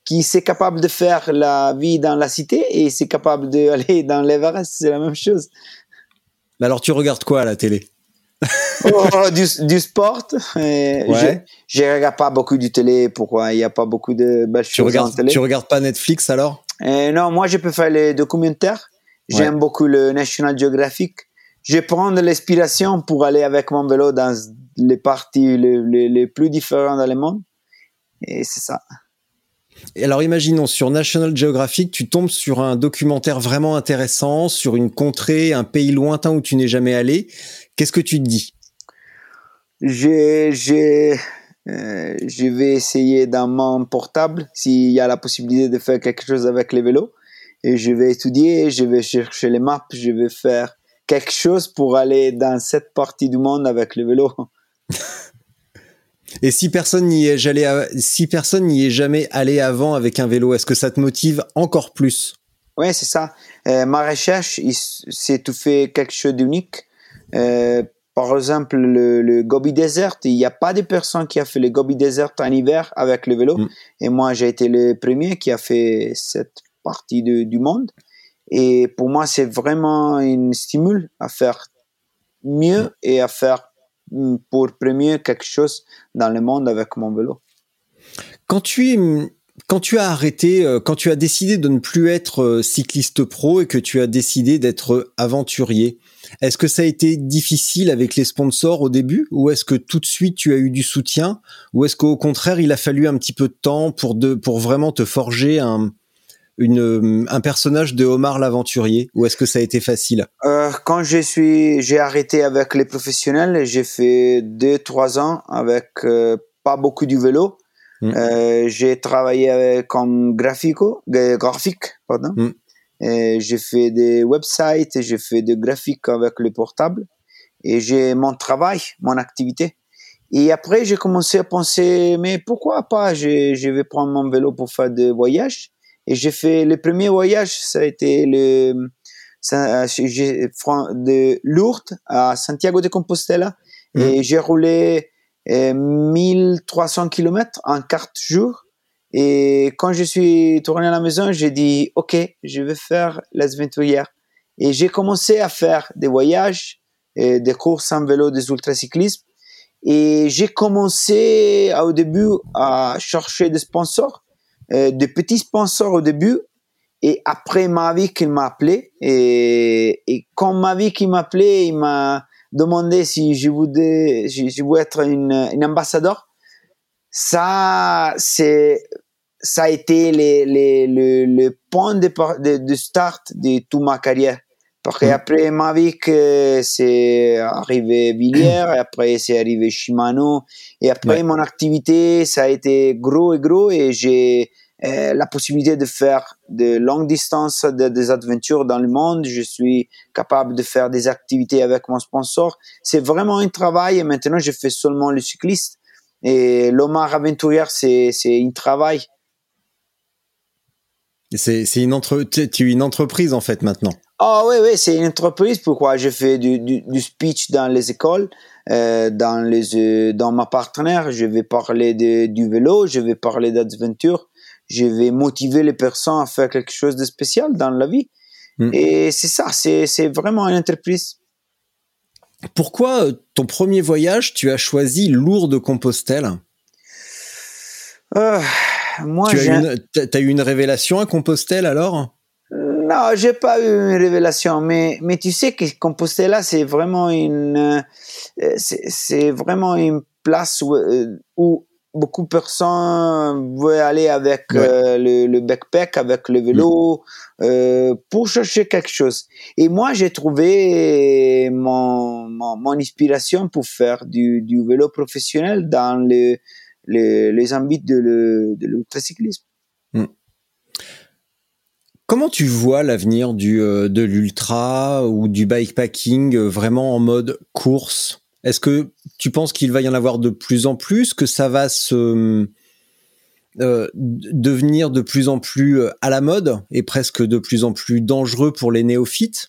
Speaker 2: qui c'est capable de faire la vie dans la cité et c'est capable d'aller dans l'Everest, c'est la même chose.
Speaker 1: Mais alors tu regardes quoi à la télé?
Speaker 2: Oh, du, du, sport. Ouais. Je, ne regarde pas beaucoup du télé. Pourquoi? Il n'y a pas beaucoup de belles
Speaker 1: tu
Speaker 2: choses
Speaker 1: regardes,
Speaker 2: en télé.
Speaker 1: Tu regardes pas Netflix alors?
Speaker 2: Non, moi je peux faire les documentaires. J'aime beaucoup le National Geographic. Je prends de l'inspiration pour aller avec mon vélo dans les parties les, les plus différentes dans le monde. Et c'est ça.
Speaker 1: Et alors imaginons sur National Geographic, tu tombes sur un documentaire vraiment intéressant sur une contrée, un pays lointain où tu n'es jamais allé. Qu'est-ce que tu te dis?
Speaker 2: J'ai, euh, je vais essayer dans mon portable s'il y a la possibilité de faire quelque chose avec les vélos. Et je vais étudier, je vais chercher les maps, je vais faire quelque chose pour aller dans cette partie du monde avec le vélo.
Speaker 1: Et si personne n'y est, si personne n'y est jamais allé avant avec un vélo, est-ce que ça te motive encore plus?
Speaker 2: Oui, c'est ça. Euh, ma recherche, c'est tout fait quelque chose d'unique. Euh, par exemple, le, Gobi Desert, il n'y a pas de personne qui a fait le Gobi Desert en hiver avec le vélo. Mm. Et moi, j'ai été le premier qui a fait cette partie du monde. Et pour moi, c'est vraiment une stimule à faire mieux et à faire mm, pour premier quelque chose dans le monde avec mon vélo.
Speaker 1: Quand tu quand tu as arrêté, euh, quand tu as décidé de ne plus être euh, cycliste pro et que tu as décidé d'être aventurier, est-ce que ça a été difficile avec les sponsors au début ou est-ce que tout de suite tu as eu du soutien ou est-ce qu'au contraire il a fallu un petit peu de temps pour de, pour vraiment te forger un, une, un personnage de Omar l'aventurier ou est-ce que ça a été facile?
Speaker 2: Euh, Quand je suis, j'ai arrêté avec les professionnels, j'ai fait deux trois ans avec euh, pas beaucoup du vélo. Mm. Euh, j'ai travaillé comme graphico, graphique, pardon. Mm. J'ai fait des websites, j'ai fait des graphiques avec le portable et j'ai mon travail, mon activité. Et après, j'ai commencé à penser, mais pourquoi pas, je, je vais prendre mon vélo pour faire des voyages. Et j'ai fait le premier voyage, ça a été le, ça, de Lourdes à Santiago de Compostela. Et mhm. j'ai roulé 1300 km en 4 jours. Et quand je suis tourné à la maison, j'ai dit, OK, je vais faire l'aventurière. Et j'ai commencé à faire des voyages, et des courses en vélo, des ultracyclismes. Et j'ai commencé au début à chercher des sponsors, euh, des petits sponsors au début. Et après Mavic, il m'a appelé. Et, et quand Mavic m'a appelé, il m'a demandé si je voulais, si je voulais être une, ambassadeur. Ça, c'est ça a été le, le, le, point de, de, de, start de toute ma carrière. Parce qu'après mm. Mavic, c'est arrivé Villiers, et après c'est arrivé Shimano, et après mon activité, ça a été gros et gros, et j'ai euh, la possibilité de faire de longues distances, de, des aventures dans le monde. Je suis capable de faire des activités avec mon sponsor. C'est vraiment un travail, et maintenant je fais seulement le cycliste. Et l'Omar Aventurière, c'est un travail
Speaker 1: c'est une, entre, tu une entreprise en fait maintenant.
Speaker 2: Ah oui, oui, c'est une entreprise. Pourquoi je fais du, du, speech dans les écoles, euh, dans, les, euh, dans ma partenaire. Je vais parler de, du vélo, je vais parler d'aventure, je vais motiver les personnes à faire quelque chose de spécial dans la vie. Hmm. Et c'est ça, c'est vraiment une entreprise.
Speaker 1: Pourquoi euh, ton premier voyage, tu as choisi Lourdes Compostelle?
Speaker 2: Euh, moi,
Speaker 1: tu as, eu une révélation à Compostelle alors?
Speaker 2: Non, j'ai pas eu une révélation, mais, mais tu sais que Compostelle, c'est vraiment une, euh, c'est vraiment une place où, euh, où, beaucoup de personnes veulent aller avec euh, le, backpack, avec le vélo, pour chercher quelque chose. Et moi, j'ai trouvé mon, mon, mon, inspiration pour faire du, du vélo professionnel dans le les, les ambites de l'ultracyclisme. Hmm.
Speaker 1: Comment tu vois l'avenir du euh, de l'ultra ou du bikepacking euh, vraiment en mode course? Est-ce que tu penses qu'il va y en avoir de plus en plus, que ça va se euh, devenir de plus en plus à la mode et presque de plus en plus dangereux pour les néophytes?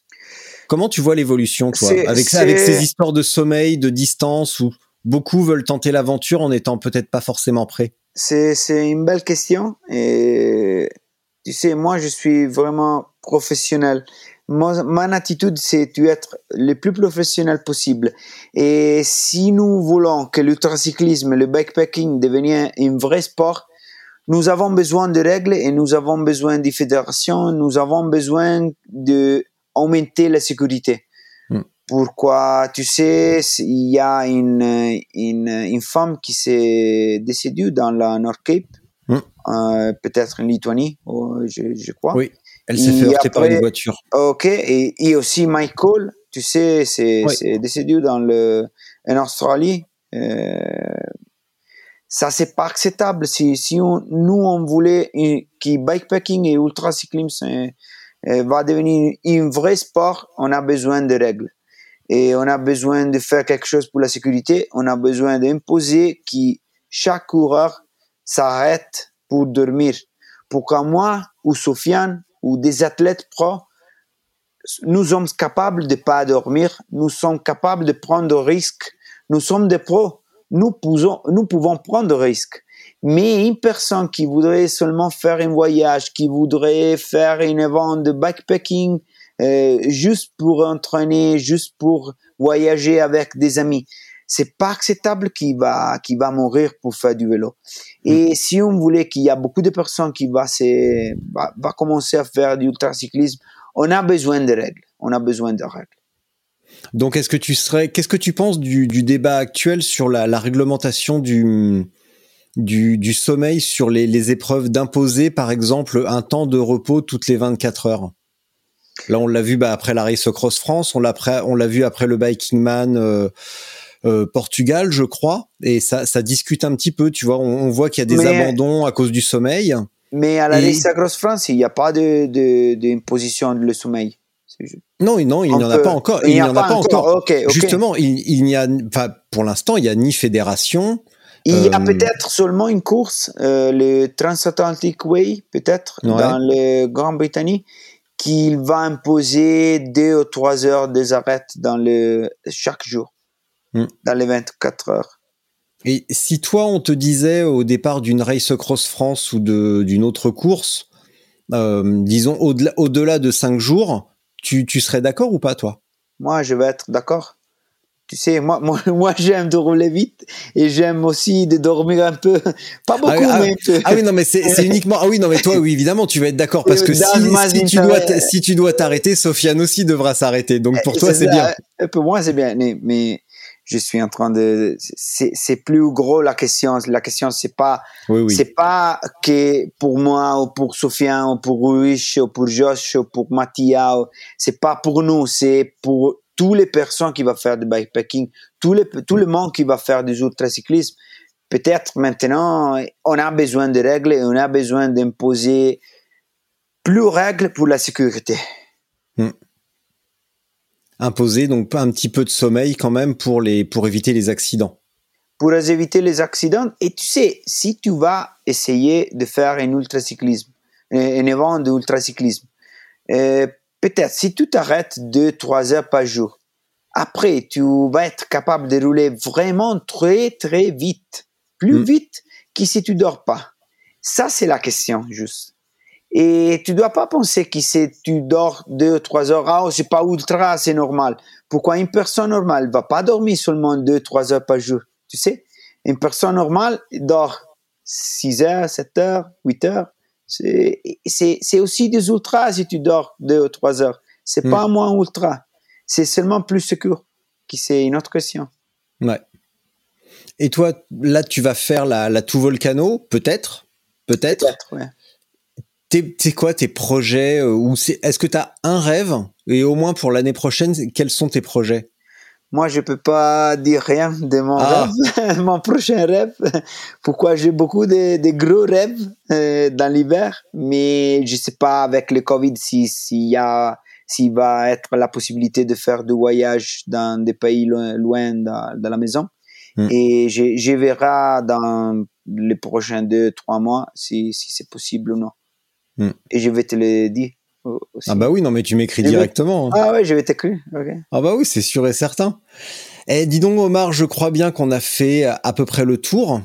Speaker 1: Comment tu vois l'évolution, toi, avec, avec ces histoires de sommeil, de distance ou beaucoup veulent tenter l'aventure en étant peut-être pas forcément prêts?
Speaker 2: c'est, c'est une belle question. Et tu sais, moi, je suis vraiment professionnel. Mon, mon attitude, c'est d'être le plus professionnel possible. Et si nous voulons que l'ultracyclisme, le bikepacking devienne un vrai sport, nous avons besoin de règles et nous avons besoin de fédérations, nous avons besoin de augmenter la sécurité.
Speaker 1: Mm.
Speaker 2: Pourquoi, tu sais, il y a une, une, une femme qui s'est décédée dans la North Cape,
Speaker 1: Mm.
Speaker 2: euh, peut-être en Lituanie, oh, je, je crois.
Speaker 1: Oui. Elle s'est fait heurter par une voiture.
Speaker 2: Ok, et, et aussi Michael, tu sais, c'est décédé dans le, en Australie. Euh, ça, c'est pas acceptable. Si, si on- nous, on voulait que bikepacking et ultracyclisme euh, euh, va devenir un vrai sport, on a besoin de règles. Et on a besoin de faire quelque chose pour la sécurité. On a besoin d'imposer que chaque coureur s'arrête pour dormir. Pour que moi ou Sofiane ou des athlètes pro, nous sommes capables de pas dormir, nous sommes capables de prendre des risques, nous sommes des pros, nous pouvons, prendre des risques. Mais une personne qui voudrait seulement faire un voyage, qui voudrait faire un événement de backpacking, euh, juste pour entraîner, juste pour voyager avec des amis, c'est pas acceptable qu'il va, qu'il va mourir pour faire du vélo. Et si on voulait qu'il y a beaucoup de personnes qui va, se, va, va commencer à faire du ultracyclisme, on a besoin de règles. On a besoin de règles.
Speaker 1: Donc, est-ce que tu serais, qu'est-ce que tu penses du, du débat actuel sur la, la réglementation du, du, du sommeil sur les, les épreuves d'imposer, par exemple, un temps de repos toutes les 24 heures? Là, on l'a vu bah, après la Race Cross France, on l'a on l'a vu après le Biking Man euh, euh, Portugal, je crois, et ça, ça discute un petit peu. Tu vois, on, on voit qu'il y a des
Speaker 2: Mais-
Speaker 1: abandons à cause du sommeil.
Speaker 2: Mais à la
Speaker 1: Et-
Speaker 2: Cross France, il n'y a pas de, de, d'imposition de le sommeil.
Speaker 1: Non, non, il n'y en a pas encore.
Speaker 2: il n'y
Speaker 1: n'y en a pas encore. Justement, il, il n'y a, pour l'instant, il y a ni fédération.
Speaker 2: Il y a
Speaker 1: Euh,
Speaker 2: peut-être seulement une course, euh, le Transatlantic Way, peut-être,
Speaker 1: Ouais.
Speaker 2: dans le Grande-Bretagne, qui va imposer deux ou trois heures des arrêts dans le, chaque jour,
Speaker 1: Hmm.
Speaker 2: dans les 24 heures.
Speaker 1: Et si toi, on te disait au départ d'une Race Cross France ou d'une autre course, euh, disons au-delà au-delà de cinq jours, tu, tu serais d'accord ou pas, toi?
Speaker 2: Moi, je vais être d'accord. Tu sais, moi, moi, moi j'aime de rouler vite et j'aime aussi de dormir un peu. Pas beaucoup,
Speaker 1: ah,
Speaker 2: mais un peu.
Speaker 1: Ah oui, non, mais c'est uniquement. Ah oui, non, mais toi, oui, évidemment, tu vas être d'accord parce que
Speaker 2: Dans
Speaker 1: si, tu dois t- si tu dois t'arrêter, Sofiane aussi devra s'arrêter. Donc pour toi, c'est bien.
Speaker 2: Euh, Pour moi, c'est bien. Mais, mais je suis en train de. C'est plus gros la question. La question, c'est pas.
Speaker 1: Oui, oui.
Speaker 2: C'est pas que pour moi ou pour Sofiane ou pour Ruiz ou pour Josh ou pour Mattia. ou- C'est pas pour nous. C'est pour toutes les personnes qui vont faire du bikepacking, tout, les, tout le monde qui va faire du ultracyclisme. Peut-être maintenant, on a besoin de règles et on a besoin d'imposer plus de règles pour la sécurité.
Speaker 1: Imposer donc un petit peu de sommeil quand même pour les pour éviter les accidents.
Speaker 2: pour éviter les accidents. Et tu sais, si tu vas essayer de faire un ultracyclisme, un événement d'ultracyclisme, euh, peut-être si tu t'arrêtes deux, trois heures par jour, après tu vas être capable de rouler vraiment très, très vite, plus
Speaker 1: Mm.
Speaker 2: vite que si tu dors pas. Ça, c'est la question, juste. Et tu dois pas penser que si tu dors deux, trois heures, ah, c'est pas ultra, c'est normal. Pourquoi une personne normale va pas dormir seulement deux, trois heures par jour? Tu sais, une personne normale dort 6 heures, 7 heures, 8 heures. C'est, aussi des ultras si tu dors 2 ou 3 heures. C'est
Speaker 1: Mm.
Speaker 2: pas moins ultra. C'est seulement plus sûr. Qui c'est une autre question.
Speaker 1: Ouais. Et toi, là, tu vas faire la, la tout volcano, peut-être, peut-être?
Speaker 2: Peut-être, ouais.
Speaker 1: T'es quoi tes projets euh, ou c'est est-ce que tu as un rêve et au moins pour l'année prochaine quels sont tes projets?
Speaker 2: Moi, je peux pas dire rien de mon
Speaker 1: Ah.
Speaker 2: rêve, mon prochain rêve. Pourquoi j'ai beaucoup de, de gros rêves euh, dans l'hiver, mais je sais pas avec le Covid si s'il y a s'il va être la possibilité de faire du voyage dans des pays loin, loin de, de la maison.
Speaker 1: Hmm.
Speaker 2: Et je, je verrai dans les prochains deux trois mois si, si c'est possible ou non.
Speaker 1: Hmm.
Speaker 2: Et je vais te le dire aussi.
Speaker 1: Ah bah oui non mais tu m'écris directement. hein.
Speaker 2: Ah ouais, je vais t'écrire.
Speaker 1: Ah bah oui c'est sûr et certain. Eh dis donc Omar je crois bien qu'on a fait à peu près le tour.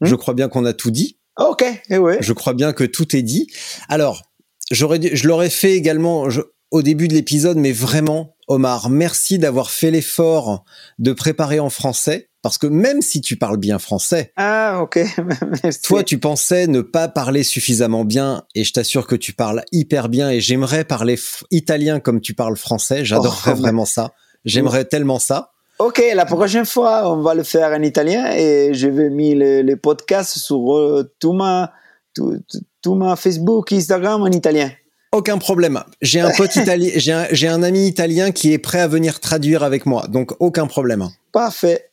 Speaker 2: Hmm.
Speaker 1: Je crois bien qu'on a tout dit.
Speaker 2: Ok, eh ouais.
Speaker 1: Je crois bien que tout est dit. Alors, j'aurais, je l'aurais fait également je- au début de l'épisode, mais vraiment, Omar, merci d'avoir fait l'effort de préparer en français, parce que même si tu parles bien français,
Speaker 2: Ah, ok, merci.
Speaker 1: toi, tu pensais ne pas parler suffisamment bien, et je t'assure que tu parles hyper bien, et j'aimerais parler italien comme tu parles français. J'adorerais
Speaker 2: Oh,
Speaker 1: vraiment ça. J'aimerais tellement ça.
Speaker 2: Ok, la prochaine fois, on va le faire en italien et je vais mettre les, les podcasts sur euh, tout ma, tout, tout- ma Facebook, Instagram en italien.
Speaker 1: Aucun problème. J'ai un pote italien, j'ai un, j'ai un ami italien qui est prêt à venir traduire avec moi, donc aucun problème.
Speaker 2: Parfait.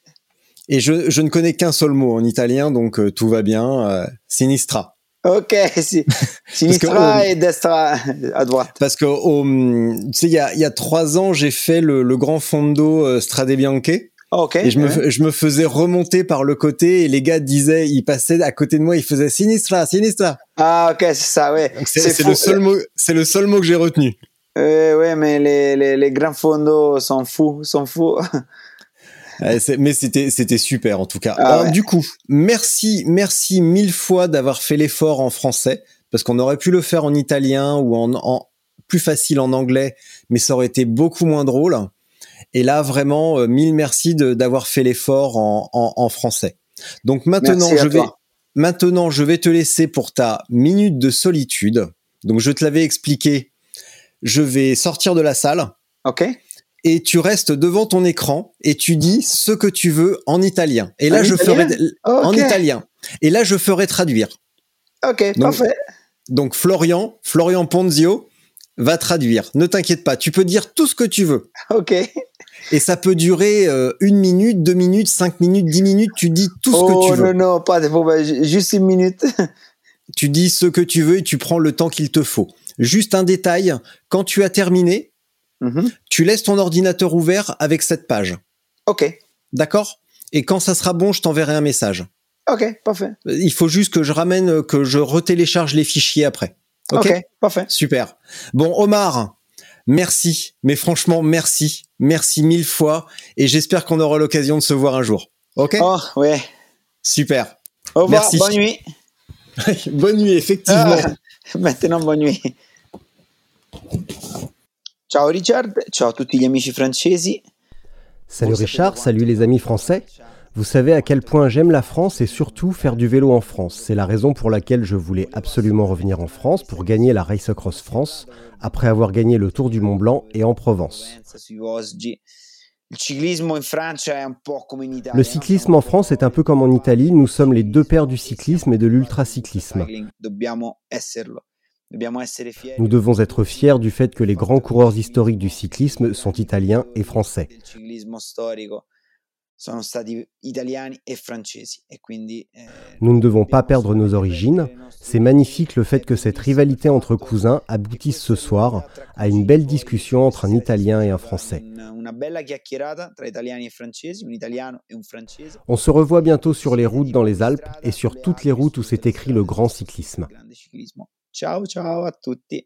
Speaker 1: Et je, je ne connais qu'un seul mot en italien, donc euh, tout va bien. euh, sinistra.
Speaker 2: Ok, si, sinistra et destra à droite.
Speaker 1: Parce que au, tu sais, il y a, il y a trois ans, j'ai fait le, le grand fondo euh, Strade Bianche
Speaker 2: Ok.
Speaker 1: et je me,
Speaker 2: ouais.
Speaker 1: f- je me faisais remonter par le côté et les gars disaient, ils passaient à côté de moi, ils faisaient sinistra, sinistra.
Speaker 2: Ah, ok, c'est ça, ouais.
Speaker 1: Donc c'est c'est
Speaker 2: fou.
Speaker 1: le seul mot, c'est le seul mot que j'ai retenu.
Speaker 2: Euh, ouais, mais les, les, les grands fondos sont fous, sont fous.
Speaker 1: C'est- mais c'était c'était super en tout cas.
Speaker 2: Ah
Speaker 1: Alors,
Speaker 2: ouais.
Speaker 1: Du coup, merci merci mille fois d'avoir fait l'effort en français parce qu'on aurait pu le faire en italien ou en, en plus facile en anglais, mais ça aurait été beaucoup moins drôle. Et là vraiment euh, mille merci de- d'avoir fait l'effort en, en, en français. Donc maintenant
Speaker 2: Merci
Speaker 1: je vais
Speaker 2: toi.
Speaker 1: maintenant je vais te laisser pour ta minute de solitude. Donc je te l'avais expliqué. Je vais sortir de la salle
Speaker 2: Ok.
Speaker 1: Et tu restes devant ton écran et tu dis ce que tu veux en italien. Et là,
Speaker 2: En
Speaker 1: je
Speaker 2: italien
Speaker 1: ferai
Speaker 2: Ok.
Speaker 1: en italien. Et là, je ferai traduire.
Speaker 2: Ok,
Speaker 1: Donc,
Speaker 2: parfait.
Speaker 1: Donc Florian, Florian Ponzio va traduire. Ne t'inquiète pas, tu peux dire tout ce que tu veux.
Speaker 2: Ok.
Speaker 1: Et ça peut durer euh, une minute, deux minutes, cinq minutes, dix minutes. Tu dis tout ce
Speaker 2: oh
Speaker 1: que tu veux.
Speaker 2: non, non, pas de problème. Ju- Juste une minute.
Speaker 1: Tu dis ce que tu veux et tu prends le temps qu'il te faut. Juste un détail, quand tu as terminé,
Speaker 2: Mhm.
Speaker 1: tu laisses ton ordinateur ouvert avec cette page.
Speaker 2: Ok.
Speaker 1: D'accord? Et quand ça sera bon, je t'enverrai un message.
Speaker 2: Ok, parfait.
Speaker 1: Il faut juste que je ramène, que je retélécharge les fichiers après. Ok,
Speaker 2: parfait.
Speaker 1: Super. Bon, Omar, merci. Mais franchement, merci. Merci mille fois. Et j'espère qu'on aura l'occasion de se voir un jour. Ok?
Speaker 2: Oh, ouais.
Speaker 1: Super.
Speaker 2: Au revoir,
Speaker 1: Merci.
Speaker 2: bonne nuit.
Speaker 1: Bonne nuit, effectivement.
Speaker 2: Ah, maintenant, bonne nuit. Ciao Richard, ciao a tutti gli amici francesi.
Speaker 3: Salut Richard, salut les amis français. Vous savez à quel point j'aime la France et surtout faire du vélo en France. C'est la raison pour laquelle je voulais absolument revenir en France pour gagner la Race Across France, après avoir gagné le Tour du Mont Blanc et en Provence. Le cyclisme en France est un peu comme en Italie, nous sommes les deux pères du cyclisme et de l'ultracyclisme.
Speaker 2: Fieri.
Speaker 3: Nous devons être fiers du fait que les grands coureurs historiques du cyclisme sont italiens et français.
Speaker 2: e e eh,
Speaker 3: Nous ne devons pas perdre nos origines. C'est magnifique le fait que cette rivalité entre cousins aboutisse ce soir à une belle discussion entre un Italien et un Français.
Speaker 2: E.
Speaker 3: On se revoit bientôt sur les routes dans les Alpes et sur toutes les routes où c'est écrit le grand cyclisme.
Speaker 2: Ciao ciao a tutti.